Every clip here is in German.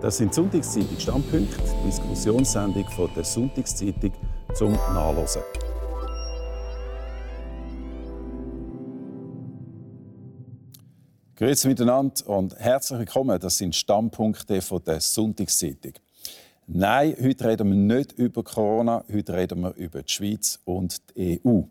Das sind Sonntagszeitung Standpunkte, Diskussionssendung von der Sonntagszeitung zum Nachlesen. Grüezi miteinander und herzlich willkommen. Das sind Stammpunkte von der Sonntagszeitung. Nein, heute reden wir nicht über Corona, heute reden wir über die Schweiz und die EU.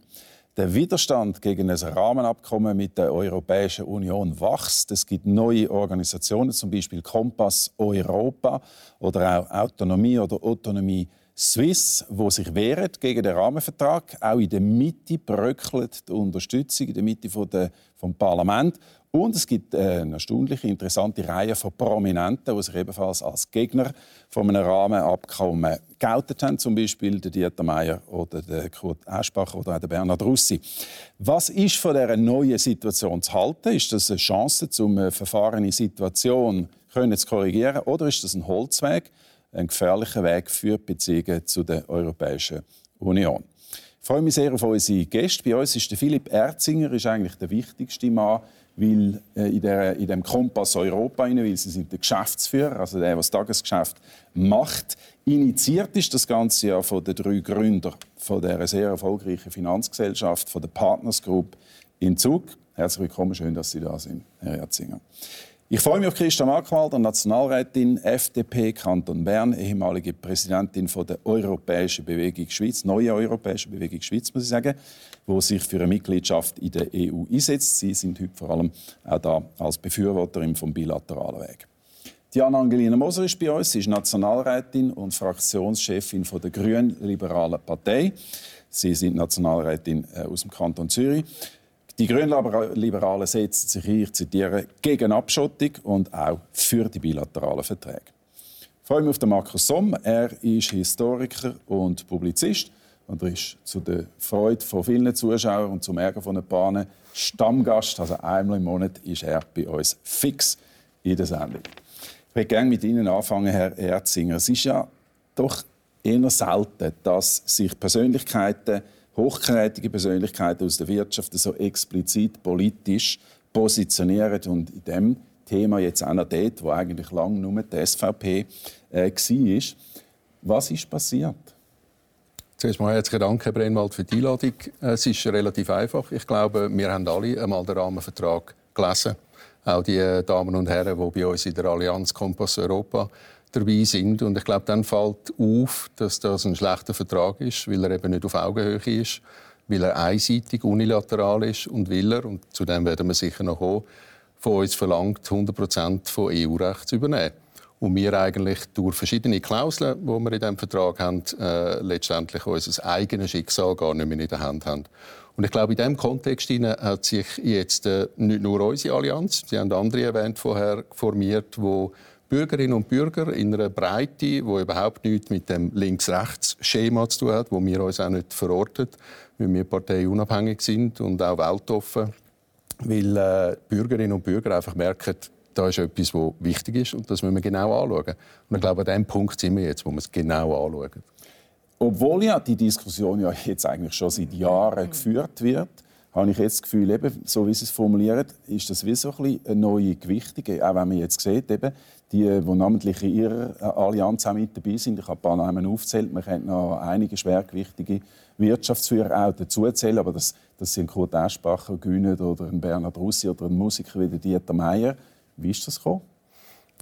Der Widerstand gegen ein Rahmenabkommen mit der Europäischen Union wächst. Es gibt neue Organisationen, zum Beispiel Kompass Europa oder auch Autonomie oder Autonomie Swiss, wo sich wehren gegen den Rahmenvertrag. Auch in der Mitte bröckelt die Unterstützung in der Mitte von der, vom Parlament. Und es gibt äh, eine erstaunliche, interessante Reihe von Prominenten, die sich ebenfalls als Gegner von einem Rahmenabkommen geoutet haben, zum Beispiel der Dieter Meier oder der Kurt Aschbach oder auch der Bernhard Russi. Was ist von dieser neuen Situation zu halten? Ist das eine Chance, um eine verfahrene Situation zu korrigieren, oder ist das ein Holzweg, ein gefährlicher Weg für die Beziehungen zu der Europäischen Union? Ich freue mich sehr auf unsere Gäste. Bei uns ist der Philipp Erzinger, ist eigentlich der wichtigste Mann weil, äh, in, der, in dem Kompass Europa, rein, weil sie sind der Geschäftsführer, also der, der das Tagesgeschäft macht. Initiiert ist das Ganze ja von den drei Gründern von der sehr erfolgreichen Finanzgesellschaft, von der Partners Group in Zug. Herzlich willkommen, schön, dass Sie da sind, Herr Erzinger. Ich freue mich auf Christa Markwalder, Nationalrätin FDP Kanton Bern, ehemalige Präsidentin von der Europäischen Bewegung Schweiz, neue Europäische Bewegung Schweiz, muss ich sagen, wo sich für eine Mitgliedschaft in der EU einsetzt. Sie sind heute vor allem auch da als Befürworterin vom bilateralen Weg. Diana Angelina Moser ist bei uns. Sie ist Nationalrätin und Fraktionschefin von der Grünen-Liberalen Partei. Sie sind Nationalrätin äh, aus dem Kanton Zürich. Die Grünliberalen setzen sich, ich zitiere, gegen Abschottung und auch für die bilateralen Verträge. Ich freue mich auf den Markus Somm. Er ist Historiker und Publizist und er ist zu der Freude von vielen Zuschauern und zum Ärger von ein paar Stammgast. Also einmal im Monat ist er bei uns fix in der Sendung. Ich möchte gerne mit Ihnen anfangen, Herr Erzinger. Es ist ja doch eher selten, dass sich Persönlichkeiten hochkarätige Persönlichkeiten aus der Wirtschaft so explizit politisch positionieren und in dem Thema jetzt auch noch dort, wo eigentlich lange nur die SVP äh, war. Was ist passiert? Zuerst mal herzlichen Dank, Brennwald, für die Einladung. Es ist relativ einfach. Ich glaube, wir haben alle einmal den Rahmenvertrag gelesen. Auch die Damen und Herren, die bei uns in der Allianz Kompass Europa dabei sind. Und ich glaube, dann fällt auf, dass das ein schlechter Vertrag ist, weil er eben nicht auf Augenhöhe ist, weil er einseitig, unilateral ist und will er, und zu dem werden wir sicher noch kommen, von uns verlangt, 100 Prozent von EU-Recht zu übernehmen. Und wir eigentlich durch verschiedene Klauseln, die wir in diesem Vertrag haben, äh, letztendlich unser eigenes Schicksal gar nicht mehr in der Hand haben. Und ich glaube, in diesem Kontext hat sich jetzt äh, nicht nur unsere Allianz, Sie haben andere erwähnt vorher, formiert, die Bürgerinnen und Bürger in einer Breite, die überhaupt nichts mit dem Links-Rechts-Schema zu tun hat, wo wir uns auch nicht verortet, weil wir parteiunabhängig sind und auch weltoffen, weil äh, Bürgerinnen und Bürger einfach merken, da ist etwas, was wichtig ist und das müssen wir genau anschauen. Und ich glaube, an dem Punkt sind wir jetzt, wo wir es genau anschauen. Obwohl ja die Diskussion ja jetzt eigentlich schon seit Jahren geführt wird, habe ich jetzt das Gefühl, eben, so wie Sie es formulieren, ist das wie so ein eine neue Gewichtung. Auch wenn man jetzt sieht, eben, die, die namentlich in Ihrer Allianz auch mit dabei sind, ich habe ein paar Namen aufgezählt, man könnte noch einige schwergewichtige Wirtschaftsführer auch dazuzählen, aber das, das sind Kurt Aschbacher, Günet oder ein Bernhard Russi oder ein Musiker wie der Dieter Meier. Wie ist das gekommen?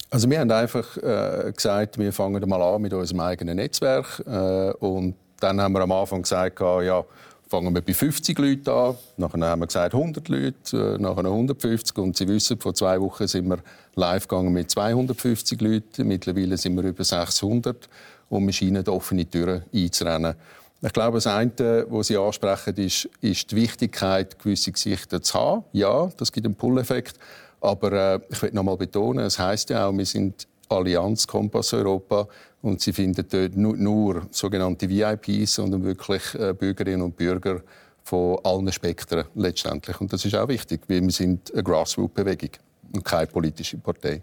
Also wir haben einfach äh, gesagt, wir fangen mal an mit unserem eigenen Netzwerk äh, und dann haben wir am Anfang gesagt, ja, fangen wir bei 50 Leuten an. Nachher haben wir gesagt 100 Leute, äh, nachher 150. Und Sie wissen, vor zwei Wochen sind wir live gegangen mit 250 Leuten. Mittlerweile sind wir über 600 und wir scheinen offene Türen einzurennen. Ich glaube, das eine, was Sie ansprechen, ist, ist die Wichtigkeit, gewisse Gesichter zu haben. Ja, das gibt einen Pull-Effekt. Aber äh, ich will noch mal betonen, es heißt ja auch, wir sind Allianz Kompass Europa und Sie finden dort nur, nur sogenannte VIPs, sondern wirklich äh, Bürgerinnen und Bürger von allen Spektren letztendlich. Und das ist auch wichtig, weil wir sind eine Grassroot-Bewegung und keine politische Partei.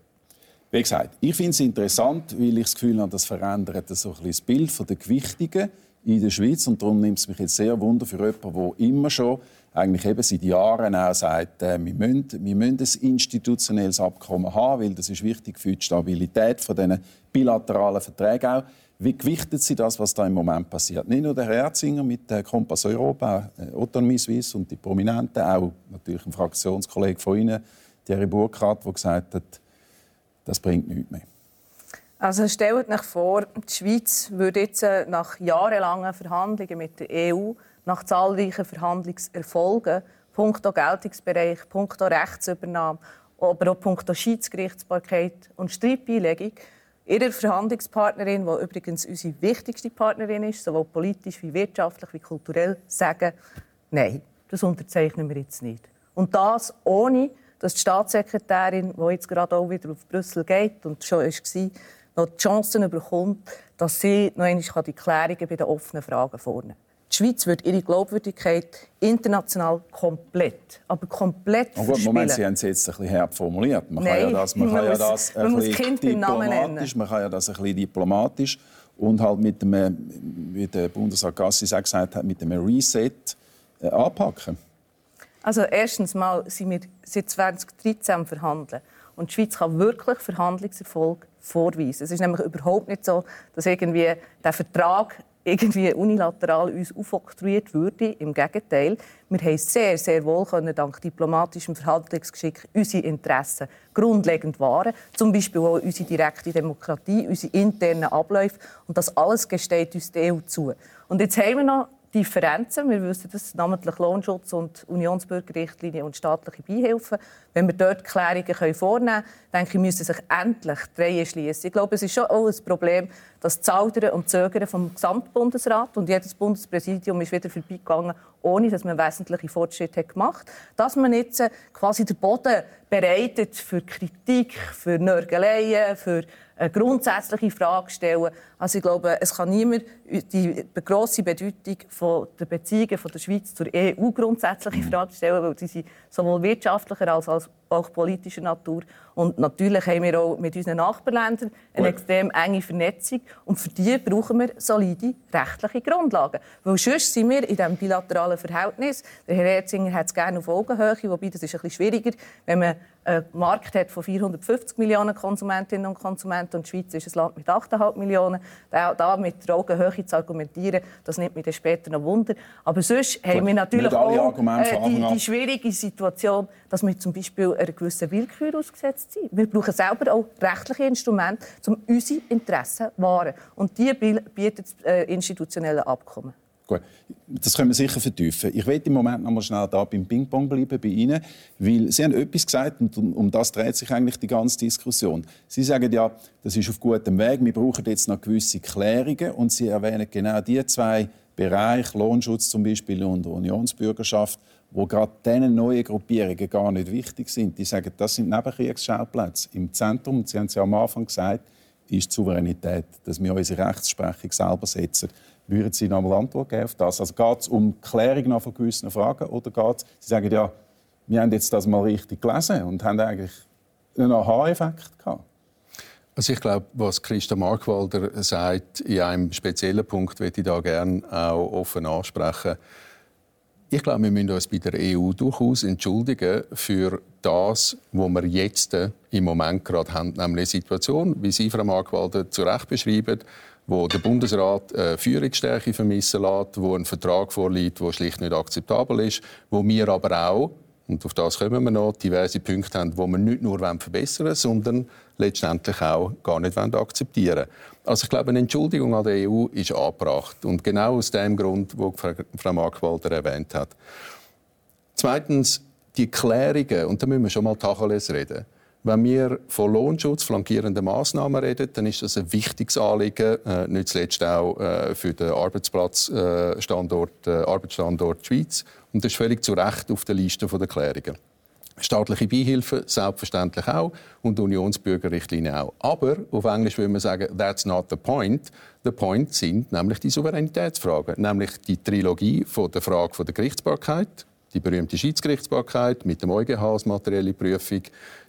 Wie gesagt, ich finde es interessant, weil ich das Gefühl habe, das verändert so ein bisschen das Bild der Gewichtigen in der Schweiz. Und darum nimmt es mich jetzt sehr wunder für jemanden, der immer schon eigentlich eben seit Jahren auch sagt, äh, wir, müssen, wir müssen ein institutionelles Abkommen haben, weil das ist wichtig für die Stabilität von diesen bilateralen Verträgen auch. Wie gewichtet Sie das, was da im Moment passiert? Nicht nur der Herr Erzinger mit der Kompass Europa, auch Autonomie Suisse und die Prominenten, auch natürlich ein Fraktionskollege von Ihnen, Thierry Burkhardt, der gesagt hat, das bringt nichts mehr. Also stellt euch vor, die Schweiz würde jetzt äh, nach jahrelangen Verhandlungen mit der EU, nach zahlreichen Verhandlungserfolgen, punkto Geltungsbereich, punkto Rechtsübernahme, aber auch punkto Schiedsgerichtsbarkeit und Streitbeilegung, ihrer Verhandlungspartnerin, die übrigens unsere wichtigste Partnerin ist, sowohl politisch wie wirtschaftlich wie kulturell, sagen, nein, das unterzeichnen wir jetzt nicht. Und das ohne, dass die Staatssekretärin, die jetzt gerade auch wieder auf Brüssel geht und schon war, noch die Chancen bekommt, dass sie noch einmal die Klärungen bei den offenen Fragen vornehmen die Schweiz wird ihre Glaubwürdigkeit international komplett, aber komplett oh gut, Moment, Sie haben es jetzt ein bisschen formuliert. Man Nein, kann ja das, man kann ja das ein bisschen diplomatisch, man kann ja das ein bisschen diplomatisch und halt mit dem, wie der Bundesrat Gassi gesagt hat, mit dem Reset äh, anpacken. Also erstens mal sind wir seit 2013 verhandeln und die Schweiz kann wirklich Verhandlungserfolg vorweisen. Es ist nämlich überhaupt nicht so, dass irgendwie der Vertrag irgendwie unilateral uns aufoktroyiert würde. Im Gegenteil, wir haben sehr, sehr wohl können, dank diplomatischem Verhandlungsgeschick unsere Interessen grundlegend wahren. Zum Beispiel auch unsere direkte Demokratie, unsere internen Abläufe. Und das alles gesteht uns die EU zu. Und jetzt haben wir noch Differenzen. Wir wissen das, namentlich Lohnschutz und Unionsbürgerrichtlinie und staatliche Beihilfen. Wenn wir dort Klärungen vornehmen können, denke ich, müssen sich endlich die schließen. Ich glaube, es ist schon auch ein Problem, das Zaudern und Zögern vom Gesamtbundesrat und jedes Bundespräsidium ist wieder vorbeigegangen, ohne dass man wesentliche Fortschritte gemacht hat. Dass man jetzt äh, quasi den Boden bereitet für Kritik, für Nörgeleien, für eine grundsätzliche Frage stellen. Also ich glaube, es kann niemand die grosse Bedeutung der Beziehungen von der Schweiz zur EU grundsätzlich in Frage stellen, weil sie sind sowohl wirtschaftlicher als auch politischer Natur. Und natürlich haben wir auch mit unseren Nachbarländern eine extrem enge Vernetzung. Und für die brauchen wir solide rechtliche Grundlagen. Weil sonst sind wir in diesem bilateralen Verhältnis. Der Herr Erzinger hat es gerne auf Augenhöhe, wobei das ist ein bisschen schwieriger, wenn man einen Markt hat von 450 Millionen Konsumentinnen und Konsumenten und die Schweiz ist ein Land mit 8,5 Millionen. Da, da mit der Augenhöhe zu argumentieren, das nimmt mich dann später noch Wunder. Aber sonst Gut, haben wir natürlich auch äh, die, die, schwierige Situation, dass wir zum Beispiel einer gewissen Willkür ausgesetzt sind. Wir brauchen selber auch rechtliche Instrumente, um unsere Interessen zu wahren. Und die bietet das äh, institutionelle Abkommen. Gut, das können wir sicher vertiefen. Ich will im Moment noch mal schnell da beim Ping-Pong bleiben bei Ihnen, weil Sie haben etwas gesagt und um, das dreht sich eigentlich die ganze Diskussion. Sie sagen ja, das ist auf gutem Weg, wir brauchen jetzt noch gewisse Klärungen und Sie erwähnen genau die zwei Bereiche, Lohnschutz zum Beispiel und Unionsbürgerschaft, wo gerade diese neuen Gruppierungen gar nicht wichtig sind. Die sagen, das sind Nebenkriegsschauplätze. Im Zentrum, Sie haben es ja am Anfang gesagt, ist die Souveränität, dass wir unsere Rechtsprechung selber setzen. Würden Sie noch einmal Antwort geben auf das? Also geht es um Klärung von gewissen Fragen oder geht Sie sagen ja, wir haben jetzt das mal richtig gelesen und haben eigentlich einen Aha-Effekt gehabt? Also ich glaube, was Christa Markwalder sagt, in einem speziellen Punkt würde ich da gerne auch offen ansprechen. Ich glaube, wir müssen uns bei der EU durchaus entschuldigen für das, was wir jetzt im Moment gerade haben, nämlich eine Situation, wie Sie, Frau Markwalder, zu Recht beschreiben, wo der Bundesrat äh, Führungsstärke vermissen lässt, wo ein Vertrag vorliegt, der schlicht nicht akzeptabel ist, wo wir aber auch, und auf das kommen wir noch, diverse Punkte haben, die wir nicht nur verbessern wollen, sondern letztendlich auch gar nicht akzeptieren wollen. Also ich glaube, eine Entschuldigung an der EU ist angebracht. Und genau aus dem Grund, wo Frau Markwalder erwähnt hat. Zweitens, die Klärungen, und da müssen wir schon mal Tacheles reden. Wenn wir von Lohnschutz, flankierenden Massnahmen reden, dann ist das ein wichtiges Anliegen, äh, nicht zuletzt auch äh, für den Arbeitsplatzstandort, äh, Arbeitsstandort Schweiz. Und das ist völlig zu Recht auf der Liste der Klärungen. Staatliche Beihilfe selbstverständlich auch und Unionsbürgerrichtlinie auch. Aber auf Englisch würde man sagen, that's not the point. The point sind nämlich die Souveränitätsfragen, nämlich die Trilogie von der Frage von der Gerichtsbarkeit, die berühmte Schiedsgerichtsbarkeit mit dem EuGH als materielle Prüfung,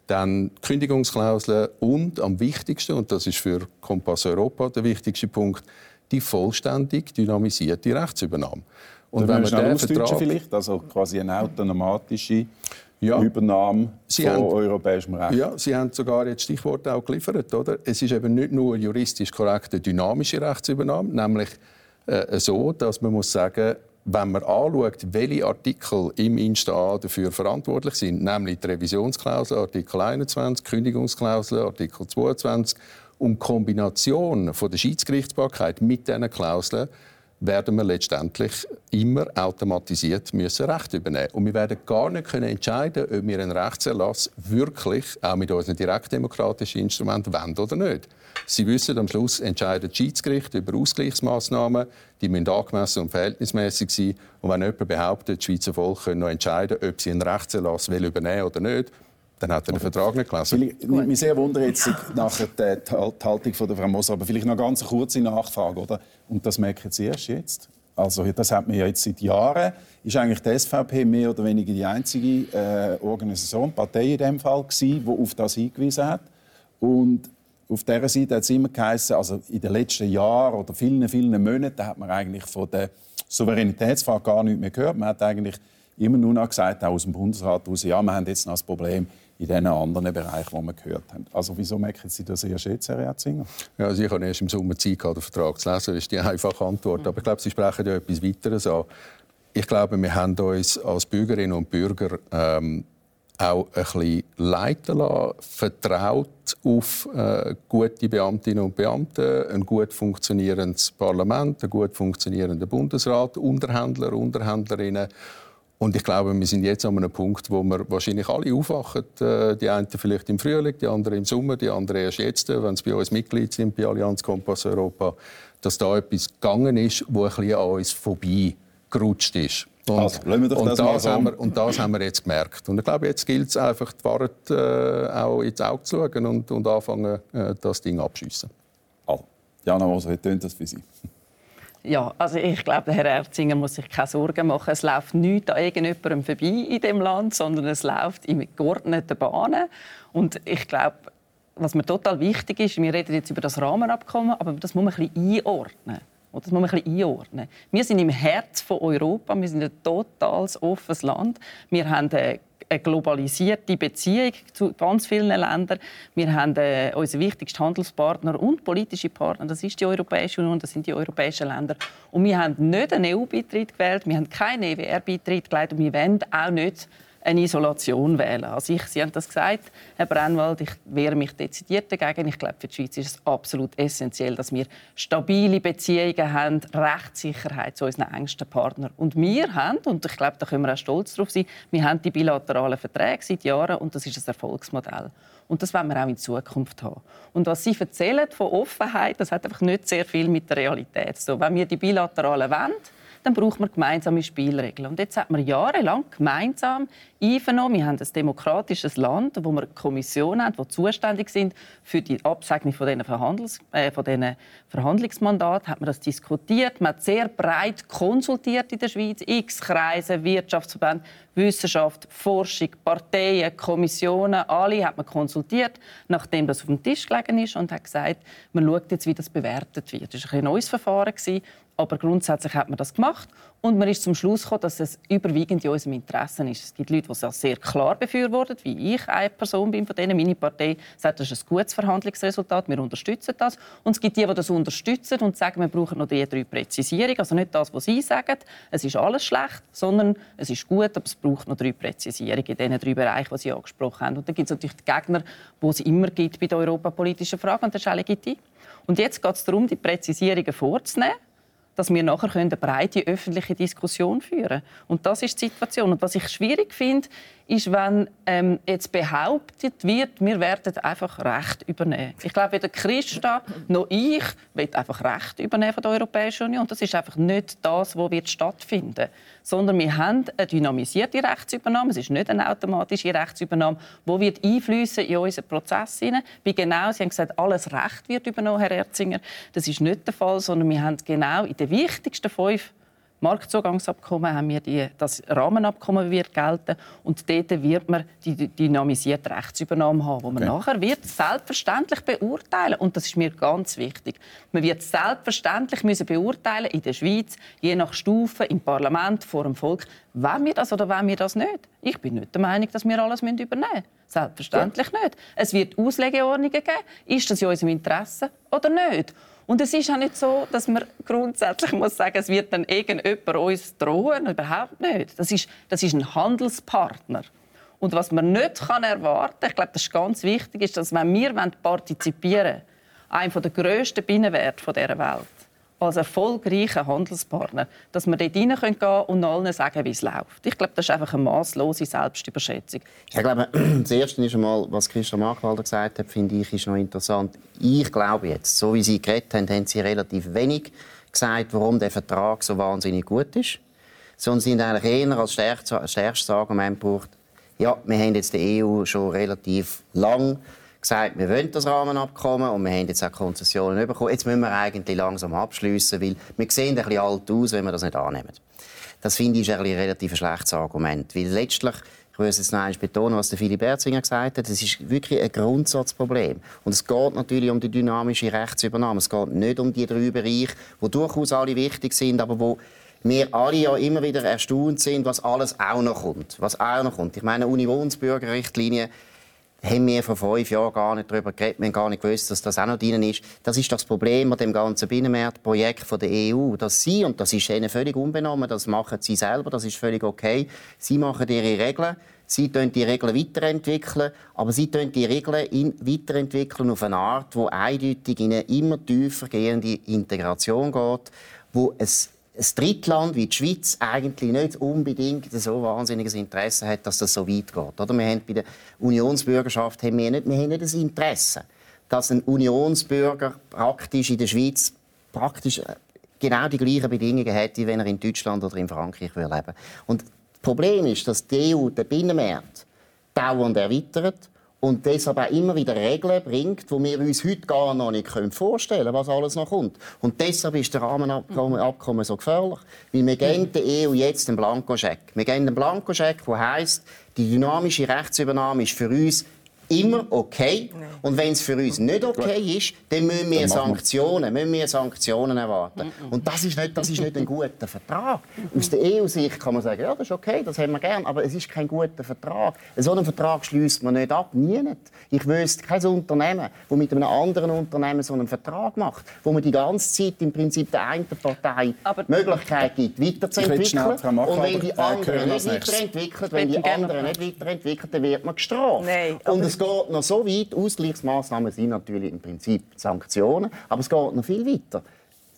dann Kündigungsklauseln und am wichtigsten, und das ist für Kompass Europa der wichtigste Punkt, die vollständig dynamisierte Rechtsübernahme. Und wenn man den Vertrag vielleicht, also quasi eine automatische ja. Übernahme Sie von haben, europäischem Recht. Ja, Sie haben sogar jetzt Stichworte auch geliefert, oder? Es ist eben nicht nur juristisch korrekt eine dynamische Rechtsübernahme, nämlich äh, so, dass man muss sagen, wenn man anschaut, welche Artikel im Insta dafür verantwortlich sind, nämlich die Revisionsklausel Artikel 21, Kündigungsklausel Artikel 22 und die Kombination von der Schiedsgerichtsbarkeit mit diesen Klauseln, werden wir letztendlich immer automatisiert müssen Recht übernehmen. Und wir werden gar nicht können entscheiden, ob wir einen Rechtserlass wirklich auch mit unseren direktdemokratischen Instrumenten wollen oder nicht. Sie wissen, am Schluss entscheidet das Schiedsgericht über Ausgleichsmaßnahmen, die müssen angemessen und verhältnismäßig sein. Und wenn jemand behauptet, das Schweizer Volk könne noch entscheiden, ob sie einen Rechtserlass will übernehmen oder nicht, dann hat er den Vertrag nicht gelesen. Vielleicht, mich sehr wundert jetzt die, die Haltung von der Frau Moser, aber vielleicht noch eine ganz kurze Nachfrage, oder? Und das merken Sie erst jetzt? Also das hat man ja jetzt seit Jahren. Ist eigentlich die SVP mehr oder weniger die einzige äh, Organisation, Partei in dem Fall, gewesen, die auf das hingewiesen hat. Und auf dieser Seite hat es immer geheißen, also in den letzten Jahren oder vielen, vielen Monaten hat man eigentlich von der Souveränitätsfrage gar nichts mehr gehört. Man hat eigentlich immer nur noch gesagt, auch aus dem Bundesrat heraus, ja, wir haben jetzt noch das Problem in diesen anderen Bereichen, die wir gehört haben. Also wieso merken Sie das erst jetzt, Herr Erzinger? Ja, also ich habe erst im Sommer Zeit gehabt, den Vertrag zu lesen. Das ist die einfache Antwort. Aber ich glaube, Sie sprechen ja etwas weiteres an. Ich glaube, wir haben uns als Bürgerinnen und Bürger ähm, auch ein bisschen leiten lassen, vertraut auf äh, gute Beamtinnen und Beamte, ein gut funktionierendes Parlament, einen gut funktionierenden Bundesrat, Unterhändler, Unterhändlerinnen und ich glaube, wir sind jetzt an einem Punkt, wo wir wahrscheinlich alle aufwachen. Äh, die einen vielleicht im Frühling, die anderen im Sommer, die anderen erst jetzt, äh, wenn sie bei uns Mitglied sind, bei Allianz Kompass Europa, dass da etwas gegangen ist, wo ein bisschen an uns vorbei gerutscht ist. Und, also, wir doch das, das haben wir, und das haben wir jetzt gemerkt. Und ich glaube, jetzt gilt es einfach, die Wahrheit äh, auch ins Auge zu schauen und, und anfangen, äh, das Ding abzuschiessen. Also, Jana Moser, wie tönt das für Sie? Ja, also ich glaube, Herr Erzinger muss sich keine Sorgen machen. Es läuft nichts an irgendjemandem vorbei in dem Land, sondern es läuft in geordneten Bahnen. Und ich glaube, was mir total wichtig ist, wir reden jetzt über das Rahmenabkommen, aber das muss man ein bisschen einordnen. Das muss man ein bisschen einordnen. Wir sind im Herz von Europa. Wir sind ein total offenes Land. Wir haben eine globalisierte Beziehung zu ganz vielen Ländern. Wir haben äh, unseren wichtigsten Handelspartner und politische Partner, das ist die Europäische Union, das sind die europäischen Länder. Und wir haben nicht einen EU-Beitritt gewählt, wir haben keinen EWR-Beitritt gewählt und wir wollen auch nicht eine Isolation wählen. Also ich, Sie haben das gesagt, Herr Brennwald, ich wehre mich dezidiert dagegen. Ich glaube, für die Schweiz ist es absolut essentiell, dass wir stabile Beziehungen haben, Rechtssicherheit zu unseren engsten Partnern. Und wir haben, und ich glaube, da können wir auch stolz darauf sein, wir haben die bilateralen Verträge seit Jahren und das ist ein Erfolgsmodell. Und das wollen wir auch in Zukunft haben. Und was Sie erzählen von Offenheit, das hat einfach nicht sehr viel mit der Realität zu tun. Wenn wir die bilateralen wollen, dann braucht man gemeinsame Spielregeln. Und jetzt hat man jahrelang gemeinsam einvernommen. Wir haben ein demokratisches Land, wo wir eine Kommission haben, die zuständig sind für die Absegnung von diesen, Verhandlungs äh, von diesen Verhandlungsmandaten. Hat man das diskutiert. Man hat sehr breit konsultiert in der Schweiz. X Kreise, Wirtschaftsverbände, Wissenschaft, Forschung, Parteien, Kommissionen, alle hat man konsultiert, nachdem das auf dem Tisch gelegen ist und hat gesagt, man schaut jetzt, wie das bewertet wird. Das war ein neues Verfahren aber grundsätzlich hat man das gemacht und man ist zum Schluss gekommen, dass es überwiegend in unserem Interesse ist. Es gibt Leute, die das sehr klar befürworten, wie ich eine Person bin von denen. Meine Partei sagt, das ist ein gutes Verhandlungsresultat, wir unterstützen das. Und es gibt die, die das unterstützen und sagen, wir brauchen noch die drei Präzisierungen. Also nicht das, was Sie sagen, es ist alles schlecht, sondern es ist gut, aber es braucht noch drei Präzisierungen in diesen drei Bereichen, die Sie angesprochen haben. Und dann gibt es natürlich die Gegner, die es immer gibt bei den europapolitischen Fragen, und das ist auch legitim. Und jetzt geht es darum, die Präzisierungen vorzunehmen dass wir nachher eine breite öffentliche Diskussion führen können. Und das ist die Situation. Und was ich schwierig finde, ist, wenn ähm, jetzt behauptet wird, wir werden einfach Recht übernehmen. Ich glaube, weder Christa noch ich will einfach Recht übernehmen von der Europäischen Union. Das ist einfach nicht das, was wird stattfinden sondern wir haben eine dynamisierte Rechtsübernahme. Es ist nicht eine automatische Rechtsübernahme, die wird einfließen in unseren Prozess hinein. Wie genau, Sie haben gesagt, alles Recht wird übernommen, Herr Erzinger. Das ist nicht der Fall, sondern wir haben genau in den wichtigsten fünf Marktzugangsabkommen haben wir die, das Rahmenabkommen wird gelten und dort wird man die dynamisierte Rechtsübernahme haben, wo man okay. nachher wird selbstverständlich beurteilen und das ist mir ganz wichtig. Man wird selbstverständlich müssen beurteilen in der Schweiz, je nach Stufe im Parlament vor dem Volk, wollen wir das oder wollen wir das nicht. Ich bin nicht der Meinung, dass wir alles übernehmen müssen. Selbstverständlich ja. nicht. Es wird Auslegeordnungen geben. Ist das in unserem Interesse oder nicht? Und es ist auch nicht so, dass man grundsätzlich muss sagen, es wird dann irgendjemand uns drohen. Überhaupt nicht. Das ist, das ist ein Handelspartner. Und was man nicht kann erwarten kann, ich glaube, das ist ganz wichtig, ist, dass wenn wir partizipieren wollen, einem der grössten Binnenwerte dieser Welt, als erfolgreicher Handelspartner, dass wir dort reingehen können und allen sagen, wie es läuft. Ich glaube, das ist einfach eine maßlose Selbstüberschätzung. Ich glaube, das Erste ist einmal, was Christian Markwalder gesagt hat, finde ich, ist noch interessant. Ich glaube jetzt, so wie Sie geredet haben, haben Sie relativ wenig gesagt, warum der Vertrag so wahnsinnig gut ist. Sondern Sie haben eigentlich eher als stärkstes Argument gebraucht, ja, wir haben jetzt die EU schon relativ lang gesagt, wir wollen das Rahmenabkommen und wir haben jetzt auch Konzessionen bekommen. Jetzt müssen wir eigentlich langsam abschließen, weil wir sehen ein bisschen alt aus, wenn wir das nicht annehmen. Das finde ich ein relativ schlechtes Argument, weil letztlich ich will jetzt noch einmal betonen, was Philipp Erzinger gesagt hat. Das ist wirklich ein Grundsatzproblem. Und es geht natürlich um die dynamische Rechtsübernahme. Es geht nicht um die drei Bereiche, die durchaus alle wichtig sind, aber wo wir alle ja immer wieder erstaunt sind, was alles auch noch kommt. Was auch noch kommt. Ich meine, Unionsbürgerrichtlinie haben wir vor fünf Jahren gar nicht darüber geredet. Wir haben gar nicht gewusst, dass das auch noch drin ist. Das ist das Problem an dem ganzen Binnenmarktprojekt der EU, dass sie, und das ist ihnen völlig unbenommen, das machen sie selber, das ist völlig okay, sie machen ihre Regeln, sie entwickeln die Regeln weiterentwickeln, aber sie entwickeln die Regeln weiterentwickeln auf eine Art, die eindeutig in eine immer tiefer gehende Integration geht, wo es ein Drittland wie die Schweiz eigentlich nicht unbedingt so wahnsinniges Interesse hat, dass das so weit geht. Oder? Wir haben bei der Unionsbürgerschaft haben wir nicht, wir haben nicht das Interesse, dass ein Unionsbürger praktisch in der Schweiz praktisch äh, genau die gleichen Bedingungen hat, wie wenn er in Deutschland oder in Frankreich leben würde. Und das Problem ist, dass die EU den Binnenmarkt dauernd erweitert und deshalb auch immer wieder Regeln bringt, die wir uns heute gar noch nicht vorstellen können, was alles noch kommt. Und deshalb ist der Rahmenabkommen so gefährlich, weil wir geben der EU jetzt einen Blankoscheck. Wir geben einen Blankoscheck, der heisst, die dynamische Rechtsübernahme ist für uns immer okay. Nein. Und wenn es für uns nicht okay ist, dann müssen wir dann Sanktionen, müssen wir Sanktionen erwarten. Und das ist, nicht, das ist nicht ein guter Vertrag. Aus der EU-Sicht kann man sagen, ja, das ist okay, das haben wir gern, aber es ist kein guter Vertrag. So einen Vertrag schließt man nicht ab, nie nicht. Ich wüsste kein Unternehmen, das mit einem anderen Unternehmen so einen Vertrag macht, wo man die ganze Zeit im Prinzip der einen Partei aber die Möglichkeit gibt, weiterzuentwickeln. Und wenn die anderen nicht weiterentwickeln, wenn die anderen nicht weiterentwickeln, dann wird man gestraft. Nein, es geht noch so weit, Ausgleichsmaßnahmen sind natürlich im Prinzip Sanktionen, aber es geht noch viel weiter.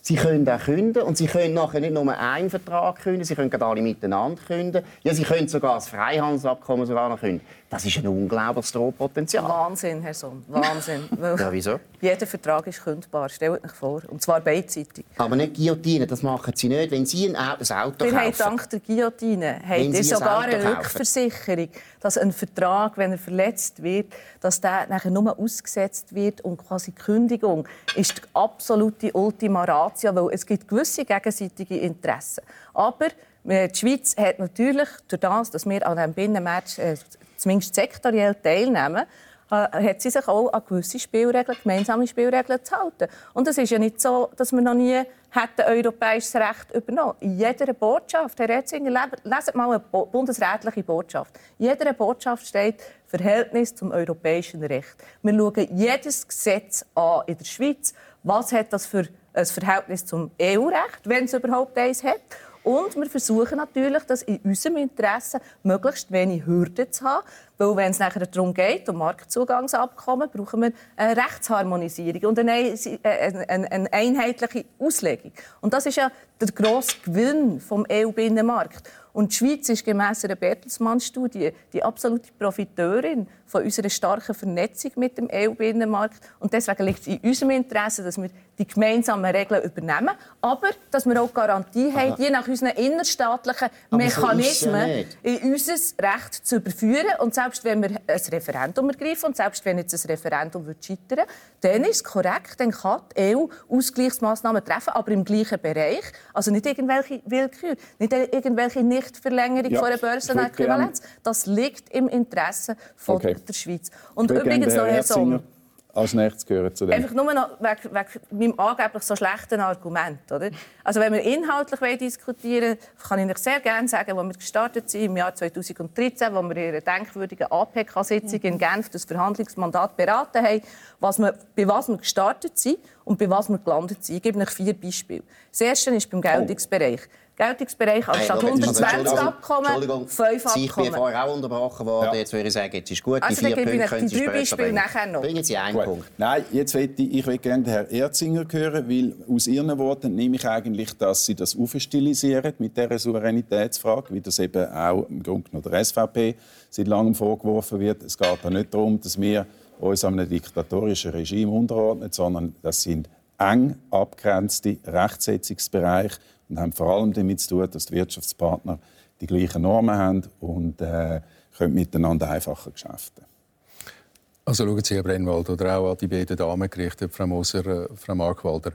Sie können auch künden und Sie können nachher nicht nur einen Vertrag künden, Sie können alle miteinander künden. Ja, Sie können sogar das Freihandelsabkommen sogar noch künden. Das ist ein unglaubliches Drohpotenzial. Wahnsinn, Herr Sohn, Wahnsinn. ja, wieso? Jeder Vertrag ist kündbar, stellt euch vor. Und zwar beidseitig. Aber nicht Guillotine, das machen Sie nicht. Wenn Sie ein Auto kaufen... Wir haben dank der Guillotine haben Sie sogar ein eine Rückversicherung, dass ein Vertrag, wenn er verletzt wird, dass der nachher nur ausgesetzt wird und quasi Kündigung ist die absolute Ultima Ratio, weil es gibt gewisse gegenseitige Interessen. Aber äh, die Schweiz hat natürlich durch das, dass wir an diesem Binnenmatch äh, zumindest sektoriell teilnehmen, äh, hat sie sich auch an gewisse Spielregeln, gemeinsame Spielregeln zu halten. Und es ist ja nicht so, dass wir noch nie hätten europäisches Recht übernommen. In jeder Botschaft, Herr Retzinger, leset mal eine bundesrätliche Botschaft. In jeder Botschaft steht Verhältnis zum europäischen Recht. Wir schauen jedes Gesetz an in der Schweiz. Was hat das für ein Verhältnis zum EU-Recht, wenn es überhaupt eins hat? Und wir versuchen natürlich, das in unserem Interesse möglichst wenig Hürden zu haben. Weil wenn es nachher darum geht, um Marktzugangsabkommen, brauchen wir eine Rechtsharmonisierung und eine, eine, eine einheitliche Auslegung. Und das ist ja der grosse Gewinn vom EU-Binnenmarkt. Und die Schweiz ist gemäss einer Bertelsmann-Studie die absolute Profiteurin von unserer starken Vernetzung mit dem EU-Binnenmarkt. Und deswegen liegt es in unserem Interesse, dass wir die gemeinsamen Regeln übernehmen, aber dass wir auch Garantie Aha. haben, je nach unseren innerstaatlichen Mechanismen so in unser Recht zu überführen. Und selbst wenn wir ein Referendum ergreifen und selbst wenn jetzt ein Referendum wird scheitern dann ist es korrekt, dann kann die EU Ausgleichsmaßnahmen treffen, aber im gleichen Bereich. Also nicht irgendwelche Willkür, nicht irgendwelche Nichtverlängerung ja, von einer Börsenäquivalenz. Das liegt im Interesse von okay. der Schweiz. Und übrigens noch, Herr Sommer, als nächstes gehören zu dem? Einfach nur noch wegen, wegen meinem angeblich so schlechten Argument. Oder? Also wenn wir inhaltlich diskutieren kann ich euch sehr gerne sagen, wo wir gestartet sind im Jahr 2013, wo wir in einer denkwürdigen APK-Sitzung in Genf das Verhandlungsmandat beraten haben, was wir, bei was wir gestartet sind und bei was wir gelandet sind. Ich gebe euch vier Beispiele. Das erste ist beim Geltungsbereich. Geltungsbereich anstatt 120 Abkommen, 5 Abkommen. Ich bin vorher auch unterbrochen worden. Ja. Jetzt würde ich sagen, jetzt ist gut. Also, die vier Punkte können Sie später bringen. Nachher noch. Bringen Sie einen gut. Punkt. Nein, jetzt möchte ich, ich will gerne Herrn Erzinger hören, weil aus Ihren Worten nehme ich eigentlich, dass Sie das aufstilisieren mit dieser Souveränitätsfrage, wie das eben auch im Grunde genommen der SVP seit langem vorgeworfen wird. Es geht da nicht darum, dass wir uns einem diktatorischen Regime unterordnen, sondern das sind eng abgrenzte Rechtsetzungsbereiche und haben vor allem damit zu tun, dass die Wirtschaftspartner die gleichen Normen haben und äh, können miteinander einfacher geschäften. Also schauen Sie, Herr Brennwald, oder auch an die beiden Damen gerichtet, Frau Moser, äh, Frau Markwalder.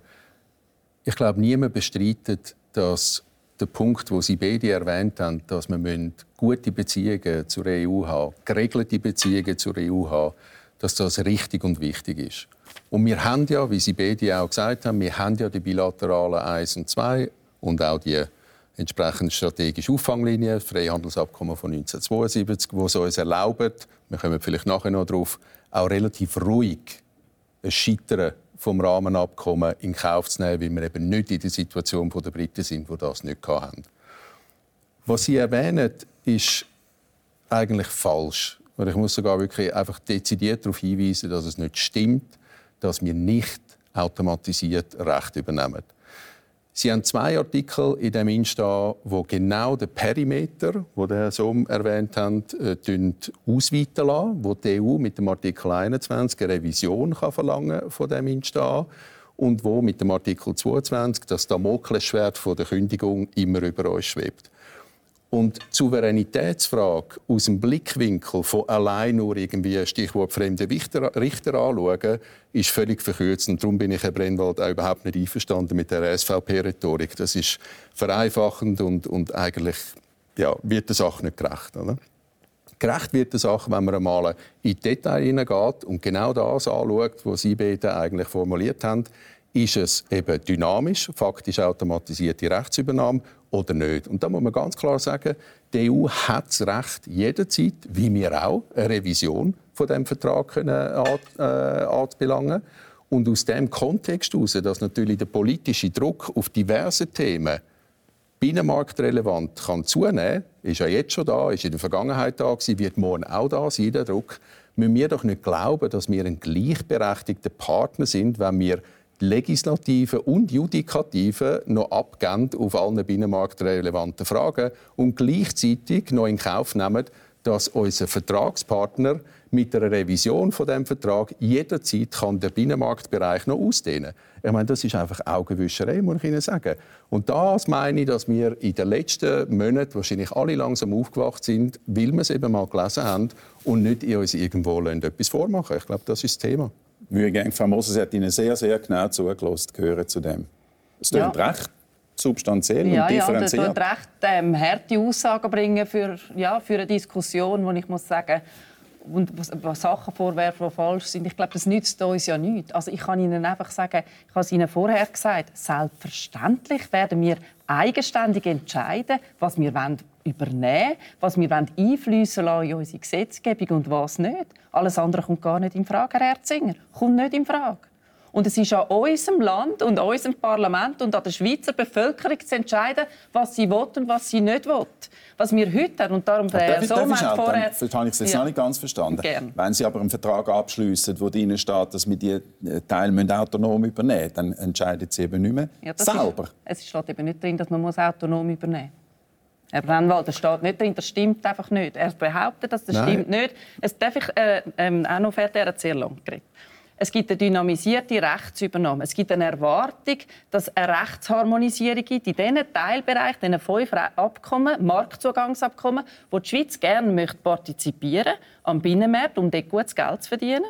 Ich glaube, niemand bestreitet, dass der Punkt, wo Sie beide erwähnt haben, dass wir gute Beziehungen zur EU haben, geregelte Beziehungen zur EU haben, dass das richtig und wichtig ist. Und wir haben ja, wie Sie beide auch gesagt haben, wir haben ja die bilateralen 1 und 2 und auch die entsprechende strategische Auffanglinie, Freihandelsabkommen von 1972, wo es uns erlaubt, wir kommen vielleicht nachher noch darauf, auch relativ ruhig ein Scheitern vom Rahmenabkommen in Kauf zu nehmen, weil wir eben nicht in der Situation der Briten sind, die das nicht hatten. Was Sie erwähnen, ist eigentlich falsch. Und ich muss sogar wirklich einfach dezidiert darauf hinweisen, dass es nicht stimmt, dass wir nicht automatisiert Recht übernehmen. Sie haben zwei Artikel in dem Insta, wo genau den Perimeter, wo der Herr Somm erwähnt hat, äh, ausweiten lassen, wo die EU mit dem Artikel 21 eine Revision kann verlangen von dem Insta und wo mit dem Artikel 22 das Damoklesschwert von der Kündigung immer über uns schwebt. Und die Souveränitätsfrage aus dem Blickwinkel von allein nur irgendwie Stichwort fremde Richter, Richter anschauen, ist völlig verkürzt. Und darum bin ich, Herr Brennwald, auch überhaupt nicht einverstanden mit der SVP-Rhetorik. Das ist vereinfachend und, und eigentlich ja, wird der Sache nicht gerecht. Oder? Gerecht wird der Sache, wenn man einmal in die Details hineingeht und genau das anschaut, was Sie beide eigentlich formuliert haben. Ist es eben dynamisch, faktisch automatisierte Rechtsübernahme oder nicht? Und da muss man ganz klar sagen, die EU hat das Recht, jederzeit, wie wir auch, eine Revision von dem Vertrag können, äh, anzubelangen. Und aus dem Kontext heraus, dass natürlich der politische Druck auf diverse Themen binnenmarktrelevant kann zunehmen, ist ja jetzt schon da, ist in der Vergangenheit da gewesen, wird morgen auch da sein, der Druck, müssen wir doch nicht glauben, dass wir ein gleichberechtigter Partner sind, wenn wir Legislative und Judikative noch abgeben auf allen binnenmarktrelevanten Fragen und gleichzeitig noch in Kauf nehmen, dass unser Vertragspartner mit einer Revision von dem Vertrag jederzeit kann den Binnenmarktbereich noch ausdehnen. Ich meine, das ist einfach Augenwischerei, muss ich Ihnen sagen. Und das meine ich, dass wir in den letzten Monaten wahrscheinlich alle langsam aufgewacht sind, weil wir es eben mal gelesen haben und nicht in uns irgendwo etwas vormachen. Ich glaube, das ist das Thema. Mühegang Frau Moses hat Ihnen sehr, sehr genau zugelassen, gehören zu dem. Es klingt ja. recht substanziell ja, und differenziert. Ja, und recht ähm, harte Aussagen bringen für, ja, für eine Diskussion, wo ich muss sagen, und was Sachen vorwerfen, die falsch sind. Ich glaube, das nützt uns ja nichts. Also ich kann Ihnen einfach sagen, ich habe es Ihnen vorher gesagt, selbstverständlich werden wir eigenständig entscheiden, was wir übernehmen was wir einfließen lassen in unsere Gesetzgebung und was nicht. Alles andere kommt gar nicht in Frage, Herr Erzinger. Kommt nicht in Frage. Und es ist an unserem Land und unserem Parlament und an der Schweizer Bevölkerung zu entscheiden, was sie will und was sie nicht will. Was wir heute haben, und darum der so vorher... Das habe ich jetzt ja. noch nicht ganz verstanden. Gern. Wenn Sie aber einen Vertrag abschließen, wo drinnen steht, dass wir die äh, Teile autonom übernehmen müssen, dann entscheiden Sie eben nicht mehr ja, selber. Ist, es steht eben nicht drin, dass man autonom übernehmen muss. Herr Brennwald, das steht nicht drin, das stimmt einfach nicht. Er behauptet, dass das Nein. stimmt nicht. Es darf ich äh, ähm, auch noch fertig, er hat sehr lang geredet. Es gibt eine dynamisierte Rechtsübernahme. Es gibt eine Erwartung, dass es eine Rechtsharmonisierung gibt in diesen Teilbereichen, diesen fünf Abkommen, Marktzugangsabkommen, wo die Schweiz gerne möchte partizipieren am Binnenmarkt, um dort gutes Geld zu verdienen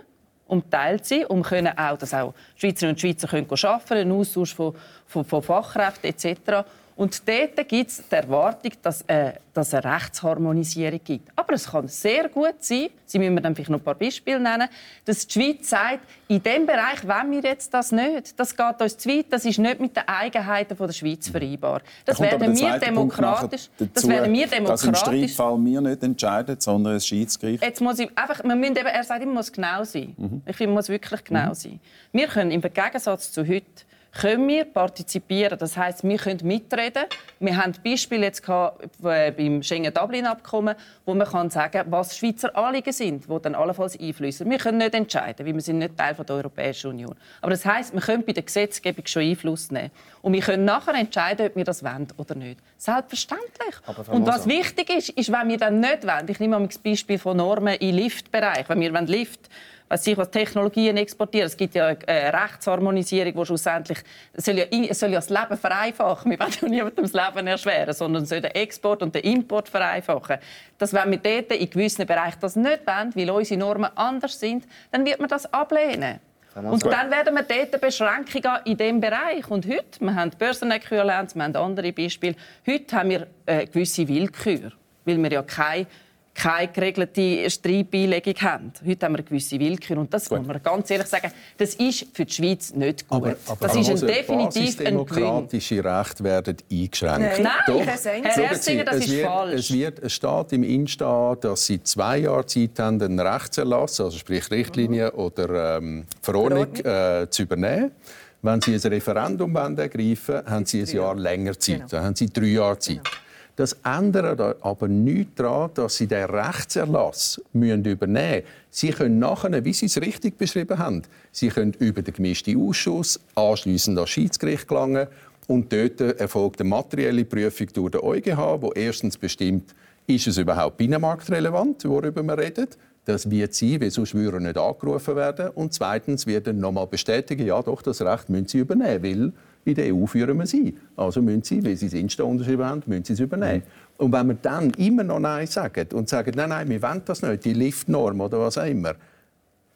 um Teil zu sein, um können auch, dass auch Schweizerinnen und Schweizer können arbeiten können, einen Austausch von, von, von Fachkräften etc. Und dort gibt es die Erwartung, dass, äh, dass es eine Rechtsharmonisierung gibt. Aber es kann sehr gut sein, Sie müssen mir dann vielleicht noch ein paar Beispiele nennen, dass die Schweiz sagt, in diesem Bereich wollen wir jetzt das nicht. Das geht uns zu weit, das ist nicht mit den Eigenheiten der Schweiz vereinbar. Das werden wir demokratisch. Dazu, das werden wir demokratisch. Dass im Streitfall wir nicht entscheiden, sondern ein Schiedsgericht. Jetzt muss ich einfach, wir müssen eben, er sagt, es muss genau sein. Mhm. Ich finde, es muss wirklich genau mhm. sein. Wir können im Gegensatz zu heute können wir partizipieren. Das heißt, wir können mitreden. Wir haben Beispiele jetzt äh, beim Schengen-Dublin-Abkommen, wo man kann sagen, was Schweizer Anliegen sind, die dann allenfalls einfließen. Wir können nicht entscheiden, weil wir sind nicht Teil der Europäischen Union. Aber das heißt, wir können bei der Gesetzgebung schon Einfluss nehmen und wir können nachher entscheiden, ob wir das wollen oder nicht. Selbstverständlich. Und was wichtig ist, ist, wenn wir dann nicht wollen. Ich nehme mal das Beispiel von Normen im Liftbereich. Wenn wir Lift was sich was Technologien exportieren. Es gibt ja eine Rechtsharmonisierung, die schlussendlich soll ja, soll ja das Leben vereinfachen. Wir wollen ja niemandem das Leben erschweren, sondern soll den Export und den Import vereinfachen. Dass wenn wir dort in gewissen Bereichen das nicht wollen, weil unsere Normen anders sind, dann wird man das ablehnen. Und dann werden wir dort Beschränkungen in diesem Bereich. Und heute, wir haben Börsenäquivalenz, wir haben andere Beispiele, heute haben wir eine gewisse Willkür, weil wir ja keine keine geregelte Streitbeilegung haben. Heute haben wir eine gewisse Willkür. Und das gut. muss man ganz ehrlich sagen, das ist für die Schweiz nicht gut. Aber, aber das ist ein definitiv ein demokratische Rechte werden eingeschränkt. Nein, Doch, Herr Erzinger, das ist wird, falsch. Es, wird, es steht im Insta, dass Sie zwei Jahre Zeit haben, einen Rechtserlass, also sprich Richtlinie mhm. oder ähm, Verordnung, Verordnung. Äh, zu übernehmen. Wenn Sie ein Referendum ergreifen wollen, haben Sie ein Jahr länger Zeit. Genau. Dann haben Sie drei Jahre Zeit. Genau. Das ändert aber nichts daran, dass sie den Rechtserlass müssen übernehmen müssen. Sie können nachher, wie Sie es richtig beschrieben haben, Sie können über den gemischten Ausschuss anschliessend das Schiedsgericht gelangen und dort erfolgt eine materielle Prüfung durch den EuGH, wo erstens bestimmt, ist es überhaupt binnenmarktrelevant, worüber wir reden. Das wird sie, weil sonst würden nicht angerufen werden. Und zweitens wird dann nochmal bestätigen, ja doch, das Recht müssen sie übernehmen, weil in der EU führen wir sie. Also müssen sie, weil sie das Insta unterschrieben haben, müssen sie es übernehmen. Mhm. Und wenn wir dann immer noch Nein sagen und sagen, nein, nein, wir wollen das nicht, die Liftnorm oder was auch immer,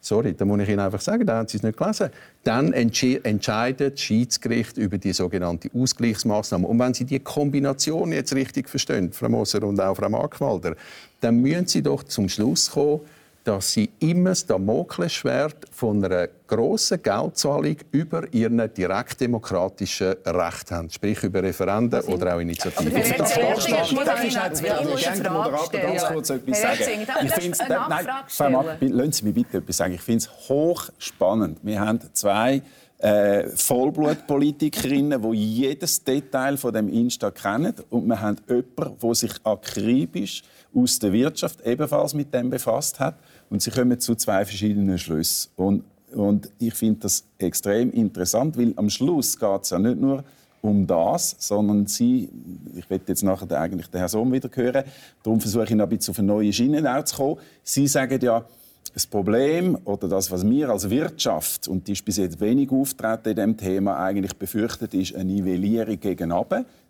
sorry, dann muss ich Ihnen einfach sagen, da haben Sie es nicht gelesen, dann entscheidet das Schiedsgericht über die sogenannte Ausgleichsmaßnahme. Und wenn Sie die Kombination jetzt richtig verstehen, Frau Moser und auch Frau Markwalder, dann müssen Sie doch zum Schluss kommen, dass sie immer das Damoklesschwert von einer grossen Geldzahlung über ihren direktdemokratischen Recht haben, sprich über Referenden oder auch Initiativen. Aber Herr das ich muss gerne Moderator ganz kurz etwas sagen. Ich finde nein, lassen Sie mich bitte etwas sagen. Ich finde es hochspannend. Wir haben zwei äh, Vollblutpolitikerinnen, die jedes Detail von dem Insta kennen. Und wir haben jemanden, der sich akribisch aus der Wirtschaft ebenfalls mit dem befasst hat. Und sie kommen zu zwei verschiedenen Schlüssen. Und, und ich finde das extrem interessant, weil am Schluss geht es ja nicht nur um das, sondern sie, ich werde jetzt nachher eigentlich den Herrn Sohn wieder hören, darum versuche ich noch ein bisschen auf eine neue Schiene zu kommen. Sie sagen ja, das Problem oder das, was wir als Wirtschaft, und die ist bis jetzt wenig auftreten in diesem Thema, eigentlich befürchtet, ist eine Nivellierung gegen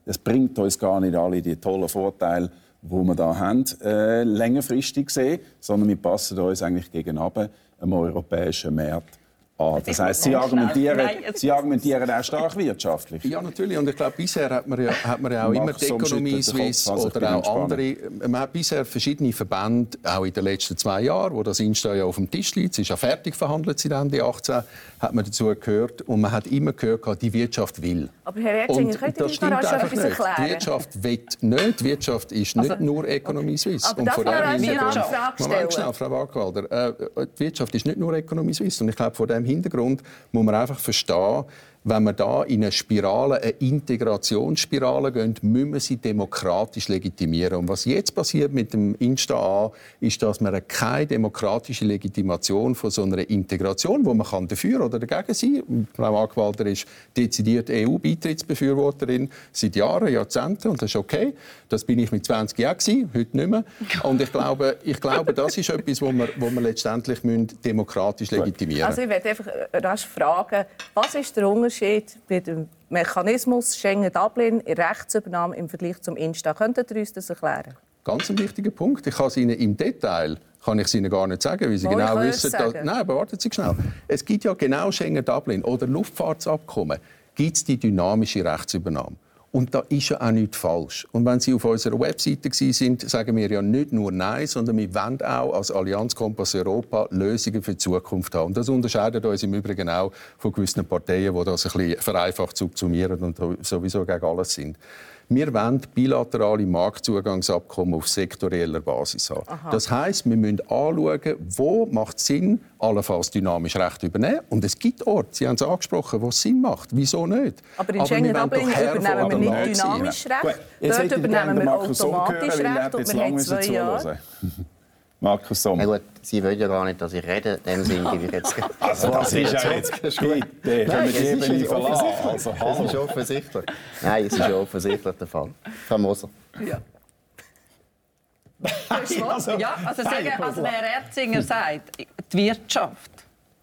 Das bringt uns gar nicht alle die tollen Vorteile, wo wir da haben, äh, längerfristig gesehen, sondern wir passen uns eigentlich gegen einem europäischen Markt Ah, das heißt, Sie argumentieren, Sie argumentieren auch stark wirtschaftlich. Ja, natürlich. Und ich glaube, bisher hat man ja, hat man ja auch immer die Economy Suisse oder auch andere. Man hat bisher verschiedene Verbände, auch in den letzten zwei Jahren, wo das Insta ja auf dem Tisch liegt, es ist ja fertig verhandelt seit Ende 18, hat man dazu gehört. Und man hat immer gehört, die Wirtschaft will. Aber Herr Erzinger, könnte das stimmt einfach nicht. Erklären? Die Wirtschaft will nicht. Die Wirtschaft ist nicht also, nur Economy Suisse. Aber und vor allem Moment, schnell, Frau Wagwalder. Äh, die Wirtschaft ist nicht nur Economy Suisse. Und ich glaube, vor dem Hintergrund muss man einfach verstehen, wenn wir da in eine Spirale, eine Integrationsspirale gehen, müssen wir sie demokratisch legitimieren. Und was jetzt passiert mit dem Insta A, ist, dass wir keine demokratische Legitimation von so einer Integration, wo man dafür oder dagegen sein kann. Frau Agwalder ist dezidiert EU-Beitrittsbefürworterin seit Jahren, Jahrzehnten und das ist okay. Das bin ich mit 20 Jahren heute nicht mehr. Und ich glaube, ich glaube das ist etwas, wo wir, wo wir letztendlich demokratisch legitimieren müssen. Also ich werde einfach rasch fragen, was ist der Unterschied Unterschied bei dem Mechanismus Schengen-Dublin in Rechtsübernahme im Vergleich zum Insta? Könntet ihr uns das erklären? Ganz ein wichtiger Punkt. Ich kann es Ihnen im Detail kann ich es Ihnen gar nicht sagen, weil Sie Wohl, genau wissen, dass... Nein, aber warten Sie schnell. Es gibt ja genau Schengen-Dublin oder Luftfahrtsabkommen. Gibt es die dynamische Rechtsübernahme? Und da ist ja auch nichts falsch. Und wenn Sie auf unserer Webseite sind, sagen wir ja nicht nur Nein, sondern wir wollen auch als Allianz Kompass Europa Lösungen für die Zukunft haben. Und das unterscheidet uns im Übrigen auch von gewissen Parteien, die das ein bisschen vereinfacht subsumieren und sowieso gegen alles sind. Wir wollen bilaterale Marktzugangsabkommen auf sektorieller Basis haben. Aha. Das heißt, wir müssen anschauen, wo macht es Sinn, allenfalls dynamisch Recht übernehmen. Und es gibt Orte, Sie haben es angesprochen, wo es Sinn macht. Wieso nicht? Aber in Schengen-Dublin übernehmen wir nicht dynamisch Recht. Dort übernehmen wir automatisch Recht und wir haben zwei Jahre. Markus Sommer. Ja gut, Sie wollen ja gar nicht, dass ich rede. In dem Sinne gebe ich jetzt... Also das ist ja jetzt... Bitte, die Ebene verlassen. Also, es ist offensichtlich. Nein, es ist ja offensichtlich der Fall. Frau Moser. Ja. also, ja, also, sagen, also Herr Erzinger sagt, die Wirtschaft,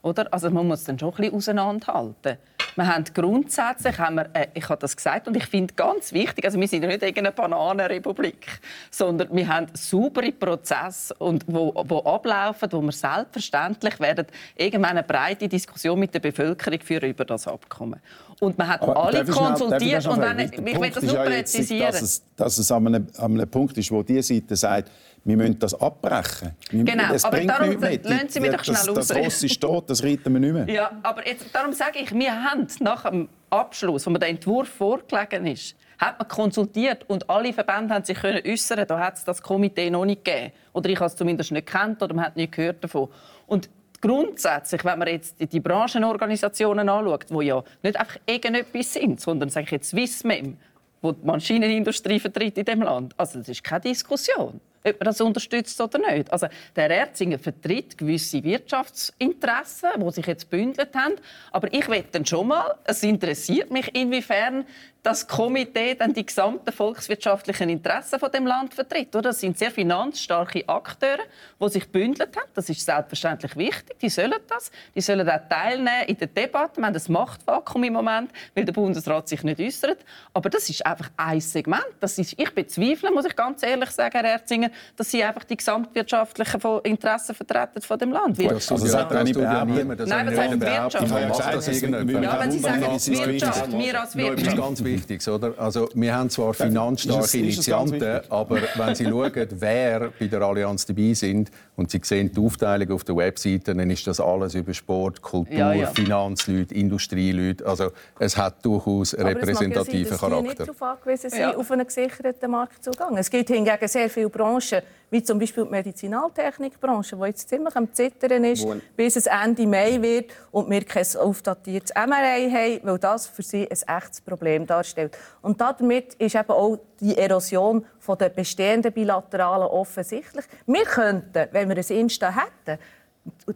oder? Also man muss dann schon ein bisschen auseinanderhalten. Wir haben grundsätzlich, haben wir, äh, ich habe das gesagt und ich finde ganz wichtig, also wir sind nicht irgendeine Bananenrepublik, sondern wir haben saubere Prozesse, und wo, wo ablaufen, wo wir selbstverständlich werden irgendwann eine breite Diskussion mit der Bevölkerung führen über das Abkommen. Und man hat Aber alle konsultiert und wenn, ich will das nur präzisieren. Dass es, dass es an, einem, an einem Punkt ist, wo die Seite sagt, wir müssen das abbrechen. Genau, es aber darum lassen Sie mich doch schnell das, Das Ross ist tot, das reiten wir nicht mehr. Ja, aber jetzt, darum sage ich, wir haben nach dem Abschluss, wo mir der Entwurf vorgelegen ist, hat man konsultiert und alle Verbände haben sich können äußern. Da hat es das Komitee noch nicht gegeben. Oder ich habe es zumindest nicht kennt oder man hat nicht gehört davon. Und grundsätzlich, wenn man jetzt die Branchenorganisationen anschaut, die ja nicht einfach irgendetwas sind, sondern sage ich jetzt Swissmem, wo die Maschinenindustrie vertritt in dem Land, also das ist keine Diskussion ob man das unterstützt oder nicht. Also der Erzinger vertritt gewisse Wirtschaftsinteressen, die sich jetzt bündelt haben. Aber ich will dann schon mal, es interessiert mich, inwiefern das Komitee dann die gesamten volkswirtschaftlichen Interessen von dem Land vertritt. Oder? Das sind sehr finanzstarke Akteure, die sich bündelt haben. Das ist selbstverständlich wichtig. Die sollen das. Die sollen auch teilnehmen in der Debatte. Wir haben ein Machtvakuum im Moment, weil der Bundesrat sich nicht äußert. Aber das ist einfach ein Segment. Das ist, ich bezweifle, muss ich ganz ehrlich sagen, Herr Erzinger, dass sie einfach die gesamtwirtschaftlichen Interessen vertreten von dem Land. Weil, das also sagt ja niemand. Nein, das sagt die Wirtschaft. Ja, wenn Sie sagen, Wirtschaft, wir als Wirtschaft wichtig, oder? Also, wir haben zwar finanzstarke Initianten, aber wenn Sie schauen, wer bei der Allianz dabei sind und Sie sehen die Aufteilung auf der Webseite, dann ist das alles über Sport, Kultur, ja, ja. Finanzleute, Industrieleute. Also es hat durchaus einen repräsentativen ja sein, Charakter. nicht darauf angewiesen sind, ja. auf einen gesicherten Marktzugang. Es gibt hingegen sehr viele Branchen, wie zum Beispiel die Medizinaltechnikbranche, die jetzt ziemlich am Zittern ist, Wohl. bis es Ende Mai wird und wir kein aufdatiertes MRI haben, weil das für sie ein echtes Problem darstellt. Und damit ist eben auch die Erosion der bestehenden Bilateralen offensichtlich. Wir könnten, wenn wir ein Insta hätten,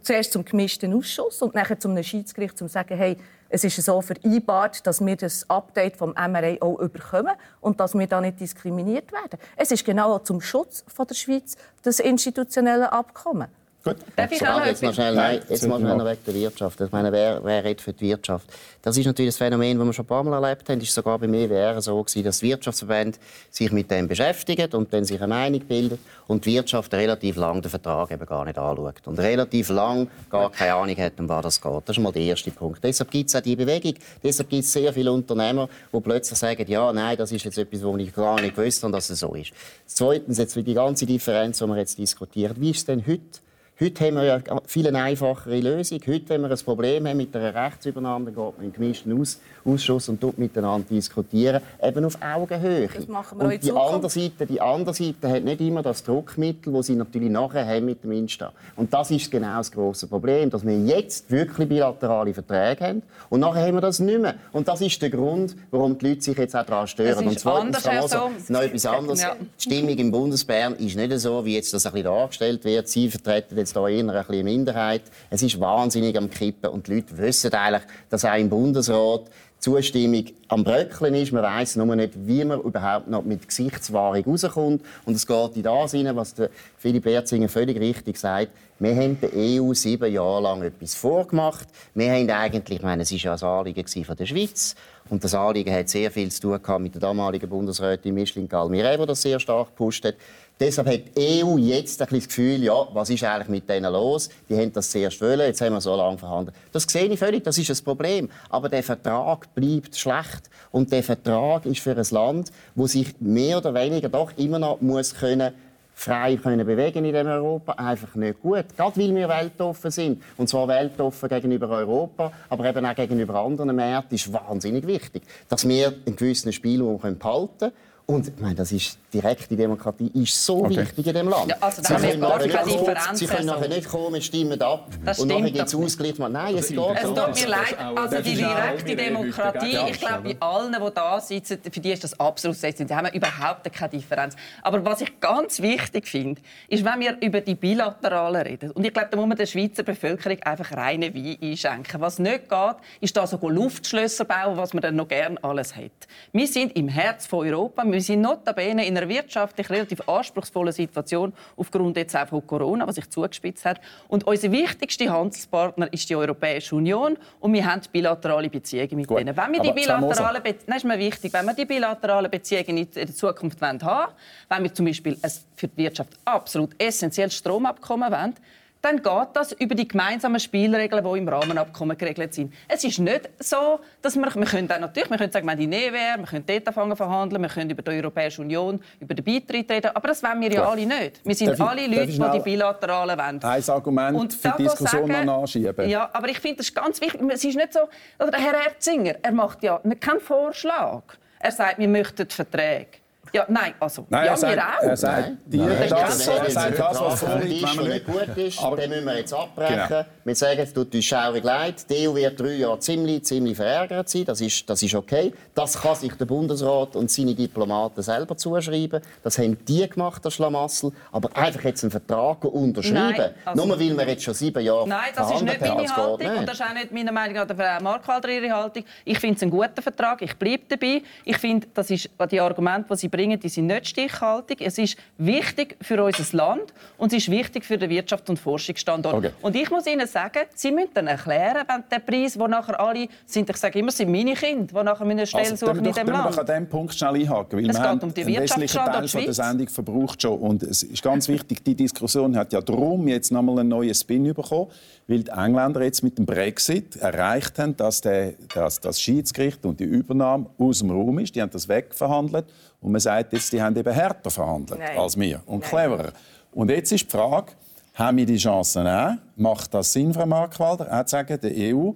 zuerst zum gemischten Ausschuss und dann zum Schiedsgericht, um zu sagen, hey, es ist so vereinbart, dass wir das Update vom MRA auch überkommen und dass wir da nicht diskriminiert werden. Es ist genau zum Schutz von der Schweiz das institutionelle Abkommen. Gut. Darf ich noch jetzt mal schnell, nein, jetzt mal schnell weg der Wirtschaft. Ich meine, wer, wer redet für die Wirtschaft? Das ist natürlich das Phänomen, das wir schon ein paar Mal erlebt haben. Es war sogar beim EWR so, gewesen, dass Wirtschaftsverbände sich mit dem beschäftigen und dann sich eine Meinung bilden und die Wirtschaft relativ lange den Vertrag eben gar nicht anschaut. Und relativ lang gar keine Ahnung hat, um was das geht. Das ist mal der erste Punkt. Deshalb gibt es auch diese Bewegung. Deshalb gibt es sehr viele Unternehmer, die plötzlich sagen, ja, nein, das ist jetzt etwas, was ich gar nicht gewusst habe, dass es so ist. Zweitens, jetzt für die ganze Differenz, die wir jetzt diskutieren, wie ist es denn heute? Heute haben wir ja viel einfachere Lösung. Heute, wenn wir ein Problem haben mit einer Rechtsübernahme, dann geht man in gemischten Aus Ausschuss und miteinander diskutieren, eben auf Augenhöhe. Das machen wir und die andere Seite, die andere Seite hat nicht immer das Druckmittel, das sie natürlich nachher haben mit dem Insta. Und das ist genau das große Problem, dass wir jetzt wirklich bilaterale Verträge haben und nachher haben wir das nicht mehr. Und das ist der Grund, warum die Leute sich jetzt auch daran stören. Es ist anders, Sohm. noch etwas anderes. Ja. Die Stimmung im Bundesbern ist nicht so, wie jetzt das ein bisschen dargestellt wird. Sie vertreten jetzt hier eher eine Minderheit. Es ist wahnsinnig am Kippen und die Leute wissen eigentlich, dass auch im Bundesrat Zustimmung am Bröckeln ist. Man weiß nur nicht, wie man überhaupt noch mit Gesichtswahrung rauskommt. Und es geht in das hinein, was Philipp Erzinger völlig richtig sagt. Wir haben der EU sieben Jahre lang etwas vorgemacht. Wir haben eigentlich, ich meine, es war ja ein Anliegen von der Schweiz. Und das Anliegen hat sehr viel zu tun mit der damaligen Bundesrätin Micheline Galmire, die das sehr stark gepusht hat. Deshalb hat die EU jetzt ein bisschen das Gefühl, ja, was ist eigentlich mit denen los? Die haben das zuerst wollen, jetzt haben wir so lange verhandelt. Das sehe ich völlig, das ist ein Problem. Aber der Vertrag bleibt schlecht. Und der Vertrag ist für ein Land, wo sich mehr oder weniger doch immer noch muss können frei können bewegen in diesem Europa einfach nicht gut. Gerade weil wir weltoffen sind. Und zwar weltoffen gegenüber Europa, aber eben auch gegenüber anderen Märkten ist wahnsinnig wichtig, dass wir einen gewissen Spielraum behalten können. Und ich meine, das ist, direkte Demokratie ist so Okay. wichtig in diesem Land. Ja, also Sie wir können nachher nicht Sie können nachher nicht kommen, stimmen ab Das und nachher gibt es. Ausgleich. Nein, es geht Es so. tut mir leid, also die direkte wir Demokratie, ich glaube, bei allen, die da sitzen, für die ist das absolut selbstverständlich. Sie haben überhaupt keine Differenz. Aber was ich ganz wichtig finde, ist, wenn wir über die Bilateralen reden, und ich glaube, da muss man der Schweizer Bevölkerung einfach reinen Wein einschenken. Was nicht geht, ist da so Luftschlösser bauen, was man dann noch gerne alles hat. Wir sind im Herz von Europa, wir sind notabene in einer wirtschaftlich relativ anspruchsvollen Situation, aufgrund jetzt auch von Corona, was sich zugespitzt hat. Und unser wichtigster Handelspartner ist die Europäische Union und wir haben bilaterale Beziehungen mit Gut. denen. Wenn wir die bilateralen Be das ist mir wichtig, wenn wir die bilateralen Beziehungen in der Zukunft haben wollen, wenn wir zum Beispiel ein für die Wirtschaft absolut essentielles Stromabkommen wollen, dann geht das über die gemeinsamen Spielregeln, die im Rahmenabkommen geregelt sind. Es ist nicht so, dass wir, wir können auch natürlich, wir können sagen, wir haben die NEWR, wir können dort anfangen verhandeln, wir können über die Europäische Union, über den Beitritt reden, aber das wollen wir ja Gut. alle nicht. Wir sind Darf ich- alle darf Leute, ich die die bilateralen wollen. Ein Argument für da die Diskussion sagen- noch nachschieben. Ja, aber ich finde, das ist ganz wichtig. Es ist nicht so, oder der Herr Erzinger, er macht ja keinen Vorschlag. Er sagt, wir möchten Verträge. Ja, nein, also, Nein, ja, er sagt, wir auch. er sagt, Nein, das, er sagt das, was vorliegt, wenn man nicht gut ist, Aber- den müssen wir jetzt abbrechen. Genau. Wir sagen, es tut uns schaurig leid. Die EU wird drei Jahre ziemlich, ziemlich verärgert sein. Das ist, das ist okay. Das kann sich der Bundesrat und seine Diplomaten selber zuschreiben. Das haben die gemacht, das Schlamassel. Aber einfach jetzt einen Vertrag unterschreiben, Nein, also- nur weil wir jetzt schon sieben Jahre Nein, das ist nicht meine Haltung nicht. und das ist auch nicht meine Meinung oder Frau Markwalder ihre Haltung. Ich finde es einen guten Vertrag, ich bleibe dabei. Ich finde, das ist, die Argumente, die Sie bringen, die sind nicht stichhaltig. Es ist wichtig für unser Land und es ist wichtig für den Wirtschafts- und Forschungsstandort. Okay. Und ich muss Ihnen sagen, Sie müssen dann erklären, wenn der Preis, wo nachher alle sind, ich sage immer, sind meine Kinder, die nachher eine Stelle Also, suchen in doch- können wir Land. doch an diesem Punkt schnell einhaken, weil Es wir geht um die einen wesentlichen Teil von der. Sendung verbraucht schon und es ist ganz wichtig, die Diskussion hat ja darum jetzt nochmal einen neuen Spin bekommen, weil die Engländer jetzt mit dem Brexit erreicht haben, dass, der, dass das Schiedsgericht und die Übernahme aus dem Raum ist. Die haben das wegverhandelt und man sagt jetzt, die haben eben härter verhandelt Nein. als wir und cleverer. Und jetzt ist die Frage, haben wir die Chancen auch? Macht das Sinn, Frau Markwalder, auch zu sagen, der EU,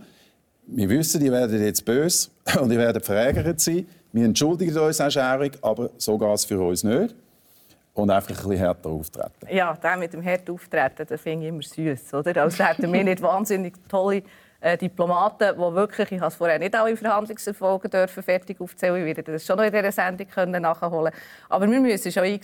wir wissen, die werden jetzt böse und die werden verärgert sein. Wir entschuldigen uns auch schaurig, aber so geht es für uns nicht. Und einfach ein bisschen härter auftreten. Ja, der mit dem Herd auftreten, das finde ich immer süß, oder? Als hätten wir nicht wahnsinnig tolle äh, Diplomaten, die wirklich, ich habe es vorher nicht alle Verhandlungserfolge dürfen fertig aufzählen, ich werde das schon noch in dieser Sendung können nachholen. Aber wir müssen schon, äh,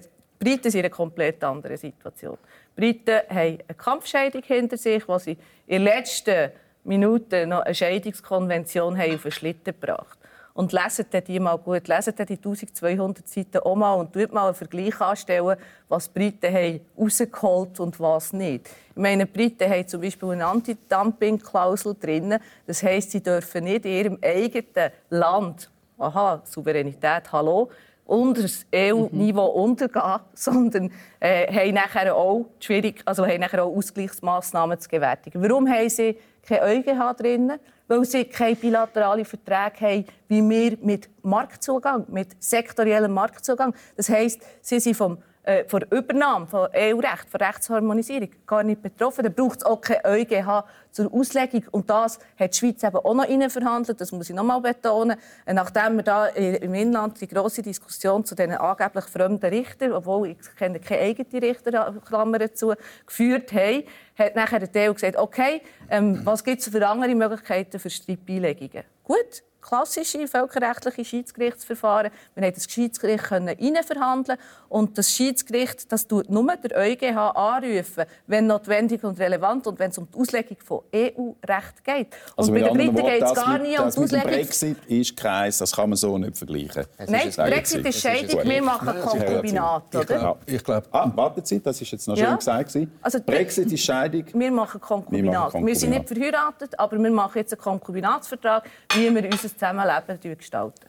die Briten sind in einer komplett anderen Situation. Briten haben eine Kampfscheidung hinter sich, wo sie in den letzten Minuten noch eine Scheidungskonvention haben auf den Schlitten gebracht und lesen die mal gut, dann die 1200 Seiten auch mal und tut mal einen Vergleich anstellen, was die Briten haben rausgeholt und was nicht. Ich meine, die Briten haben zum Beispiel eine Anti-Dumping-Klausel drin. Das heisst, sie dürfen nicht in ihrem eigenen Land, aha, Souveränität, hallo, unter das EU-Niveau untergehen, sondern äh, haben nachher auch schwierig, also haben nachher auch Ausgleichsmaßnahmen zu gewärtigen. Warum haben sie kein EuGH drin? Weil sie keine bilateralen Verträge haben, wie wir mit Marktzugang, mit sektoriellem Marktzugang. Das heisst, sie sind vom äh, von der Übernahme von EU-Recht, von Rechtsharmonisierung gar nicht betroffen. Da braucht es auch kein EuGH zur Auslegung. Und das hat die Schweiz eben auch noch verhandelt. Das muss ich noch mal betonen. Nachdem wir da im Inland die große Diskussion zu diesen angeblich fremden Richtern, obwohl ich kenne keine eigene Richter, Klammer dazu, geführt haben, hat nachher der EU gesagt, okay, ähm, was gibt es für andere Möglichkeiten für Streitbeilegungen? Gut, klassische völkerrechtliche Schiedsgerichtsverfahren. Wir haben das Schiedsgericht verhandeln und das Schiedsgericht das tut nur der EuGH anrufen, wenn notwendig und relevant und wenn es um die Auslegung von EU-Recht geht. Und also bei den Briten geht es gar nicht um die Auslegung. Brexit ist kreis, das kann man so nicht vergleichen. Nein, Brexit ist Scheidung, wir machen Konkubinat, oder? Ich glaube, ah, warten Sie, das ist jetzt noch schön ja. gesagt. Also, Brexit ist Scheidung. Wir machen Konkubinat. Wir, machen Konkubinat. wir sind nicht verheiratet, aber wir machen jetzt einen Konkubinatsvertrag, wie wir unser Zusammenleben gestalten.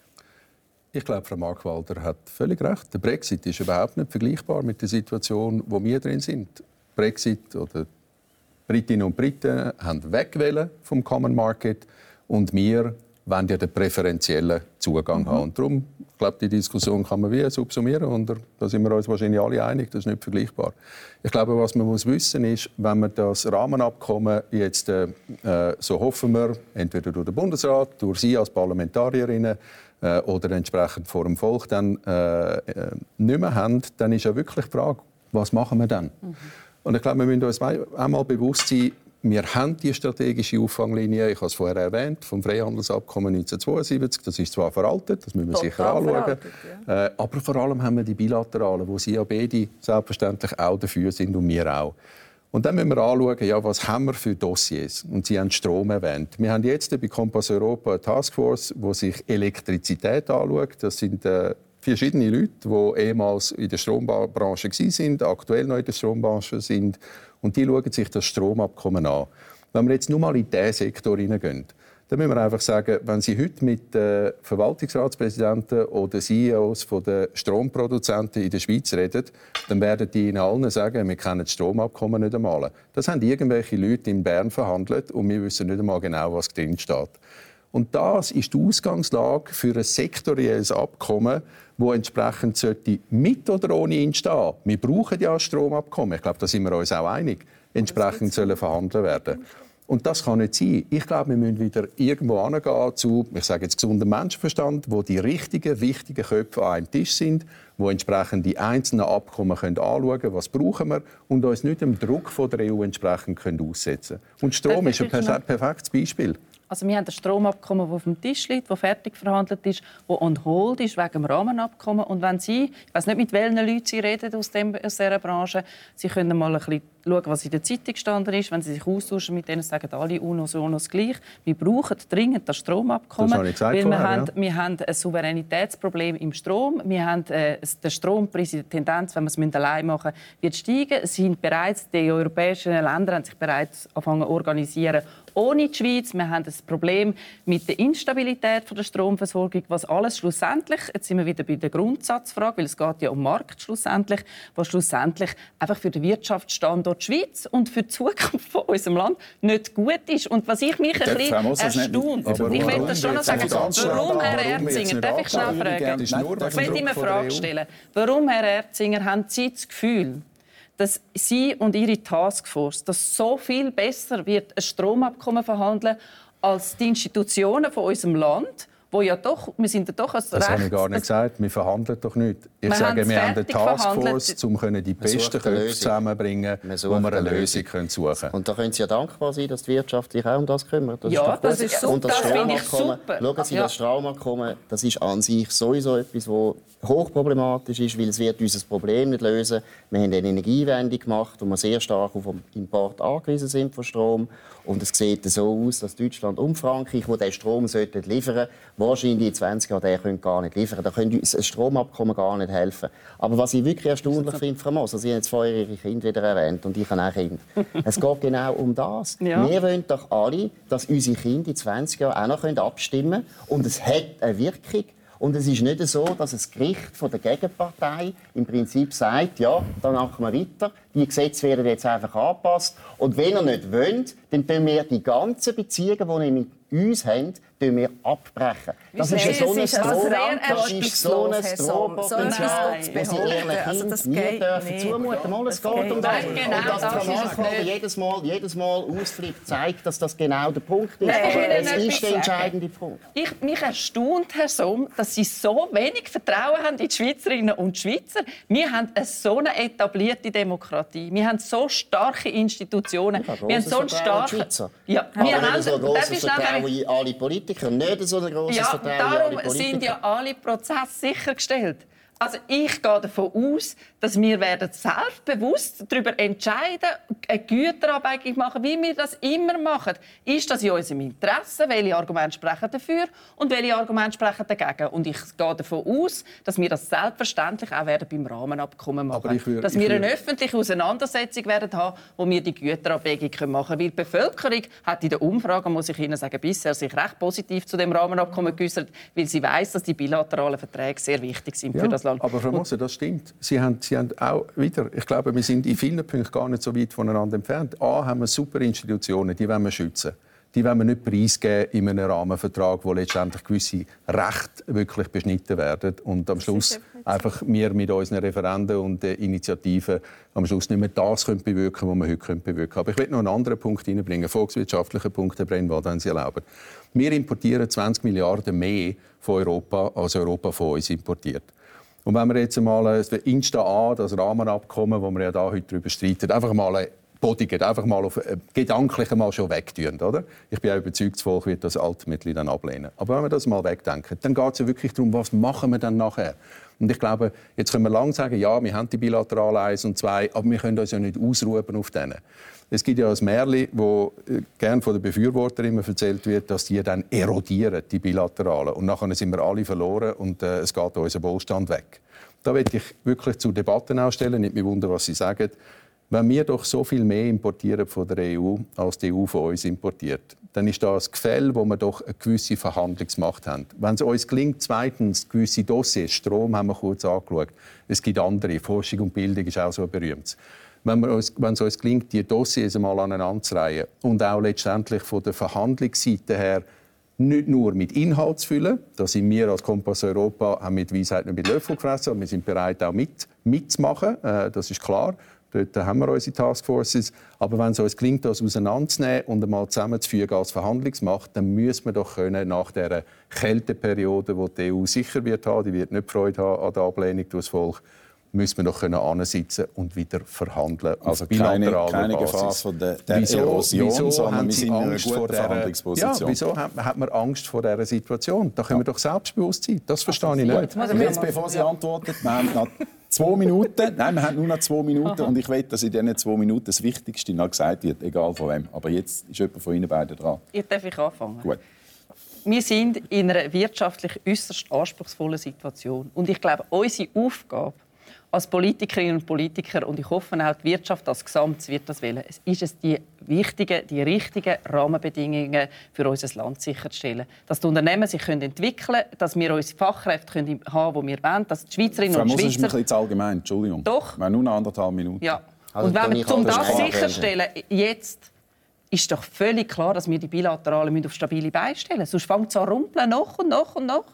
Ich glaube, Frau Markwalder hat völlig recht. Der Brexit ist überhaupt nicht vergleichbar mit der Situation, wo wir drin sind. Brexit oder Britinnen und Briten haben wegwählen vom Common Market und wir wollen ja den präferentiellen Zugang mhm. haben. Und darum, ich glaube, die Diskussion kann man wie subsumieren und da sind wir uns wahrscheinlich alle einig, das ist nicht vergleichbar. Ich glaube, was man muss wissen ist, wenn man das Rahmenabkommen jetzt, äh, so hoffen wir, entweder durch den Bundesrat, durch Sie als Parlamentarierinnen äh, oder entsprechend vor dem Volk dann äh, äh, nicht mehr haben, dann ist ja wirklich die Frage, was machen wir dann? Mhm. Und ich glaube, wir müssen uns einmal bewusst sein, wir haben die strategische Auffanglinie, ich habe es vorher erwähnt, vom Freihandelsabkommen 1972. Das ist zwar veraltet, das müssen wir Total sicher anschauen. Ja. Äh, aber vor allem haben wir die bilateralen, wo Sie ja beide selbstverständlich auch dafür sind und wir auch. Und dann müssen wir anschauen, ja, was haben wir für Dossiers. Und Sie haben Strom erwähnt. Wir haben jetzt bei Kompass Europa eine Taskforce, die sich Elektrizität anschaut. Das sind äh, verschiedene Leute, die ehemals in der Strombranche waren, aktuell noch in der Strombranche sind und die schauen sich das Stromabkommen an. Wenn wir jetzt nur mal in diesen Sektor hineingehen, dann müssen wir einfach sagen, wenn Sie heute mit äh, Verwaltungsratspräsidenten oder CEOs der Stromproduzenten in der Schweiz reden, dann werden die Ihnen allen sagen, wir kennen das Stromabkommen nicht einmal. Das haben irgendwelche Leute in Bern verhandelt und wir wissen nicht einmal genau, was drin steht. Und das ist die Ausgangslage für ein sektorielles Abkommen, wo entsprechend sollte mit oder ohne ihn stehen. Wir brauchen ja ein Stromabkommen. Ich glaube, da sind wir uns auch einig. Entsprechend sollen verhandelt werden. Und das kann nicht sein. Ich glaube, wir müssen wieder irgendwo hingehen zu, ich sage jetzt gesundem Menschenverstand, wo die richtigen, wichtigen Köpfe an einem Tisch sind, wo entsprechend die einzelnen Abkommen können anschauen können, was brauchen wir und uns nicht dem Druck von der EU entsprechend können aussetzen Und Strom ist ein perfektes Beispiel. Also wir haben ein Stromabkommen, das auf dem Tisch liegt, das fertig verhandelt ist, das on hold ist wegen dem Rahmenabkommen. Und wenn Sie, ich weiß nicht, mit welchen Leuten Sie reden aus, dem, aus dieser Branche, Sie können mal ein bisschen schauen, was in der Zeitung gestanden ist. Wenn Sie sich austauschen mit denen, sagen alle UNOs, UNOs gleich. Wir brauchen dringend das Stromabkommen. Das gesagt weil vorher, wir, haben, wir haben ein Souveränitätsproblem im Strom. Wir haben äh, der Strompreis, die Tendenz, wenn wir es allein machen wird steigen. Es sind bereits, die europäischen Länder haben sich bereits angefangen zu organisieren ohne die Schweiz. Wir haben das Problem mit der Instabilität der Stromversorgung, was alles schlussendlich, jetzt sind wir wieder bei der Grundsatzfrage, weil es geht ja um Markt schlussendlich, was schlussendlich einfach für den Wirtschaftsstandort Schweiz und für die Zukunft von unserem Land nicht gut ist. Und was ich mich ein bisschen erstaunt, ich will das schon noch sagen, warum, Herr Erzinger, darf ich schnell fragen? Ich will Ihnen eine Frage stellen. Warum, Herr Erzinger, haben Sie das Gefühl, dass Sie und Ihre Taskforce das so viel besser wird, ein Stromabkommen verhandeln als die Institutionen von unserem Land wo ja doch, wir sind ja doch als Das habe ich gar nicht gesagt. Wir verhandeln doch nicht. Ich wir sage, wir haben eine Taskforce, um die besten Köpfe zusammenbringen, wo wir eine Lösung können suchen können. Und da können Sie ja dankbar sein, dass die Wirtschaft sich auch um das kümmert. Das ja, ist das ist super. Und das, das finde ich super. Schauen Sie, ja. das Stromabkommen, das ist an sich sowieso etwas, das hochproblematisch ist, weil es wird unser Problem nicht lösen. Wir haben eine Energiewende gemacht, wo wir sehr stark auf den Import angewiesen sind von Strom. Und es sieht so aus, dass Deutschland und Frankreich, die diesen Strom sollten liefern wahrscheinlich in 20 Jahren den können gar nicht liefern. Da können uns ein Stromabkommen gar nicht helfen. Aber was ich wirklich erstaunlich finde, Frau Moser, Sie haben jetzt vorher Ihre Kinder wieder erwähnt und ich habe auch Kinder. es geht genau um das. Ja. Wir wollen doch alle, dass unsere Kinder in 20 Jahren auch noch abstimmen können. Und es hat eine Wirkung. Und es ist nicht so, dass das Gericht von der Gegenpartei im Prinzip sagt, ja, dann machen wir weiter, die Gesetze werden jetzt einfach angepasst. Und wenn ihr nicht wollt, dann tun wir die ganzen Beziehungen, die ihr mit uns habt, wir abbrechen. Das ist so ein also das ist so ein Drohpotenzial, das die behaupten, ehrlichen also nie dürfen zumuten. Mal, es geht um das. nicht. Genau, Und dass nicht. jedes Mal, jedes Mal ausflippt, zeigt, dass das genau der Punkt ist. Es ist der entscheidende Punkt. Ich, mich erstaunt, Herr Somm, dass Sie so wenig Vertrauen haben in die Schweizerinnen und Schweizer. Wir haben eine so eine etablierte Demokratie. Wir haben so starke Institutionen. wir haben so einen die starken... Ja, wir haben... so ein grosses Vertrauen in alle Politiker. Nicht so ein grosses Ja, Vertrauen darum Politiker. sind ja alle Prozesse sichergestellt. Also ich gehe davon aus, dass wir werden selbstbewusst darüber entscheiden, eine Güterabwägung machen, wie wir das immer machen. Ist das in unserem Interesse? Welche Argumente sprechen dafür und welche Argumente sprechen dagegen? Und ich gehe davon aus, dass wir das selbstverständlich auch werden beim Rahmenabkommen machen. würde- dass wir eine öffentliche Auseinandersetzung werden haben, wo wir die Güterabwägung machen können. Weil die Bevölkerung hat in der Umfrage, muss ich Ihnen sagen, bisher sich recht positiv zu dem Rahmenabkommen geäußert, weil sie weiß, dass die bilateralen Verträge sehr wichtig sind für das Land. Aber Frau Moser, das stimmt. Sie haben, Sie haben auch wieder, ich glaube, wir sind in vielen Punkten gar nicht so weit voneinander entfernt. A, haben wir super Institutionen, die wollen wir schützen. Die wollen wir nicht preisgeben in einem Rahmenvertrag, wo letztendlich gewisse Rechte wirklich beschnitten werden und am Schluss einfach wir mit unseren Referenden und Initiativen am Schluss nicht mehr das können bewirken, was wir heute können bewirken. Aber ich will noch einen anderen Punkt hineinbringen, einen volkswirtschaftlichen Punkt, Herr Brennwald, wenn Sie erlauben. Wir importieren 20 Milliarden mehr von Europa, als Europa von uns importiert. Und wenn wir jetzt einmal das Insta A, das Rahmenabkommen, wo wir ja da heute darüber streiten, einfach mal bodigen, einfach mal auf, äh, gedanklich mal schon wegtun, oder? Ich bin auch überzeugt, das Volk wird das ultimately dann ablehnen. Aber wenn wir das mal wegdenken, dann geht es ja wirklich darum, was machen wir dann nachher? Und ich glaube, jetzt können wir lang sagen, ja, wir haben die bilateral 1 und 2, aber wir können uns ja nicht ausruhen auf denen. Es gibt ja ein Märchen, wo äh, gern von den Befürwortern immer erzählt wird, dass die dann erodieren, die bilateralen. Und nachher sind wir alle verloren und äh, es geht unser Wohlstand weg. Da möchte ich wirklich zu Debatten ausstellen, nicht mich wundern, was Sie sagen. Wenn wir doch so viel mehr importieren von der EU, als die EU von uns importiert, dann ist das ein Gefälle, wo wir doch eine gewisse Verhandlungsmacht haben. Wenn es uns gelingt, zweitens, gewisse Dossiers, Strom haben wir kurz angeschaut, es gibt andere, Forschung und Bildung ist auch so ein berühmtes. Wenn, uns, es uns gelingt, die Dossiers einmal aneinander zu reihen und auch letztendlich von der Verhandlungsseite her nicht nur mit Inhalt zu füllen, da sind wir als Kompass Europa haben mit Weisheit nicht mit Löffel gefressen, aber wir sind bereit, auch mit, mitzumachen, äh, das ist klar. Dort haben wir unsere Taskforces. Aber wenn es uns gelingt, das auseinanderzunehmen und einmal zusammenzufügen als Verhandlungsmacht, dann müssen wir doch können, nach dieser Kälteperiode, wo die EU sicher wird haben, die wird nicht Freude haben an der Ablehnung durch das Volk, müssen wir doch können ansitzen und wieder verhandeln. Also auf keine, keine Basis. Gefahr von der, der Erosion, sondern haben wir Sie sind Angst vor dieser- Verhandlungsposition. Ja, wieso hat, hat man Angst vor dieser Situation? Da können wir doch selbstbewusst sein. Das verstehe ich nicht. Und jetzt, bevor Sie antworten, wir haben noch zwei Minuten. Nein, wir haben nur noch zwei Minuten. Und ich will, dass in diesen zwei Minuten das Wichtigste noch gesagt wird, egal von wem. Aber jetzt ist jemand von Ihnen beiden dran. Ich darf ich anfangen. Gut. Wir sind in einer wirtschaftlich äußerst anspruchsvollen Situation. Und ich glaube, unsere Aufgabe als Politikerinnen und Politiker, und ich hoffe auch die Wirtschaft als Gesamt wird das wählen, es ist es, die wichtigen, die richtigen Rahmenbedingungen für unser Land sicherzustellen. Dass die Unternehmen sich können entwickeln können, dass wir unsere Fachkräfte können haben die wir wollen, dass die Schweizerinnen Frau und Moser ist mir ein Schweizer... bisschen zu allgemein. Entschuldigung. Doch. Wir haben nur noch anderthalb Minuten. Ja. Also, und wenn wir, um das sicherstellen, jetzt ist doch völlig klar, dass wir die Bilateralen müssen auf stabile Beine stellen müssen. Sonst fängt es an rumpeln, noch und noch und noch.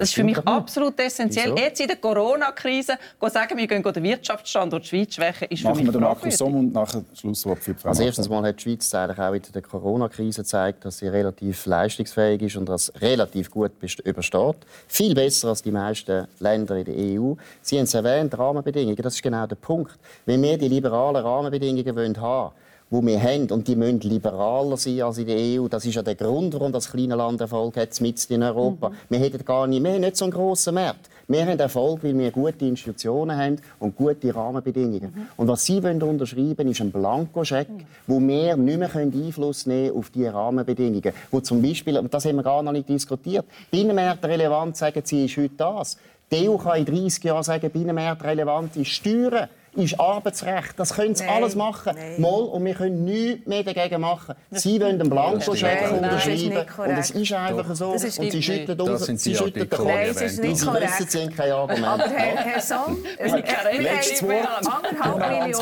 Das, ist für mich absolut essentiell. Wieso? Jetzt in der Corona-Krise sagen, wir gehen den Wirtschaftsstandort Schweiz schwächen, ist für Machen mich wir den Markus. Somm und nachher Schlusswort für die Frau Also erstens mal hat die Schweiz eigentlich auch in der Corona-Krise gezeigt, dass sie relativ leistungsfähig ist und das relativ gut übersteht. Viel besser als die meisten Länder in der EU. Sie haben es erwähnt, Rahmenbedingungen. Das ist genau der Punkt. Wenn wir die liberalen Rahmenbedingungen wollen haben die wir haben, und die müssen liberaler sein als in der EU. Das ist ja der Grund, warum das kleine Land Erfolg hat, mitten in Europa. Wir hätten gar nicht, haben nicht so einen grossen Markt. Wir haben Erfolg, weil wir gute Institutionen haben und gute Rahmenbedingungen. Und was Sie wollen unterschreiben ist ein Blankoscheck, wo wir nicht mehr Einfluss nehmen auf diese Rahmenbedingungen. Wo zum Beispiel, und das haben wir gar noch nicht diskutiert, Binnenmarkt relevant, sagen Sie, ist heute das. Die EU kann in 30 Jahren sagen, Binnenmarkt relevant ist Steuern, ist Arbeitsrecht. Das können sie Nein, alles machen. nein. Mal, und wir können nichts mehr dagegen machen. Sie wollen einen Blankoscheck das unterschreiben. Und es ist einfach so. Das ist und sie schütteln Das uns, sie die schütteln den Kopf. die Nein, es ist nicht Sie korrekt. wissen, sie haben kein Argument. Aber Herr, Herr Somm, es haben Wort. anderthalb Millionen.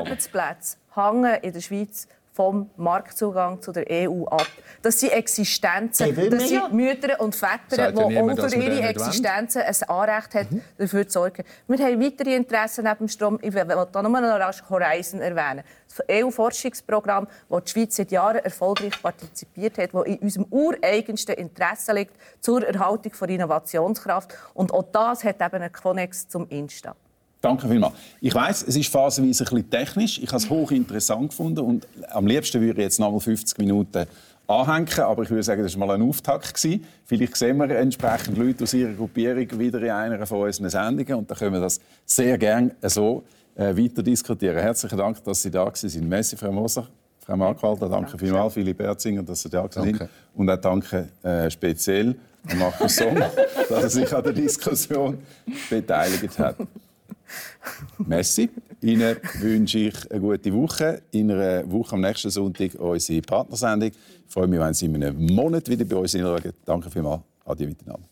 Arbeitsplätze hängen in der Schweiz vom Marktzugang zu der EU ab. Das sind Existenzen, das sind Mütter und Väter, die auch durch ihre Existenzen ein Anrecht haben, mhm. dafür zu sorgen. Wir haben weitere Interessen neben dem Strom. Ich will da nur noch rasch Horizon erwähnen. Das EU-Forschungsprogramm, das die Schweiz seit Jahren erfolgreich partizipiert hat, das in unserem ureigensten Interesse liegt zur Erhaltung von Innovationskraft. Und auch das hat eben einen Konnex zum Insta. Danke vielmals. Ich weiß, es ist phasenweise ein bisschen technisch. Ich habe es hochinteressant gefunden und am liebsten würde ich jetzt noch mal 50 Minuten anhängen, aber ich würde sagen, das war mal ein Auftakt. Gewesen. Vielleicht sehen wir entsprechend Leute aus Ihrer Gruppierung wieder in einer von unseren Sendungen und dann können wir das sehr gerne so äh, weiter diskutieren. Herzlichen Dank, dass Sie da waren. Merci, Frau Moser. Frau Markwalder, danke, danke vielmals, Philipp Erzinger, dass Sie da sind. Und auch danke äh, speziell an Markus Song, dass er sich an der Diskussion beteiligt hat. Messi. Ihnen wünsche ich eine gute Woche. In einer Woche am nächsten Sonntag unsere Partnersendung. Ich freue mich, wenn Sie in einem Monat wieder bei uns hinschauen. Danke vielmals. Adieu miteinander.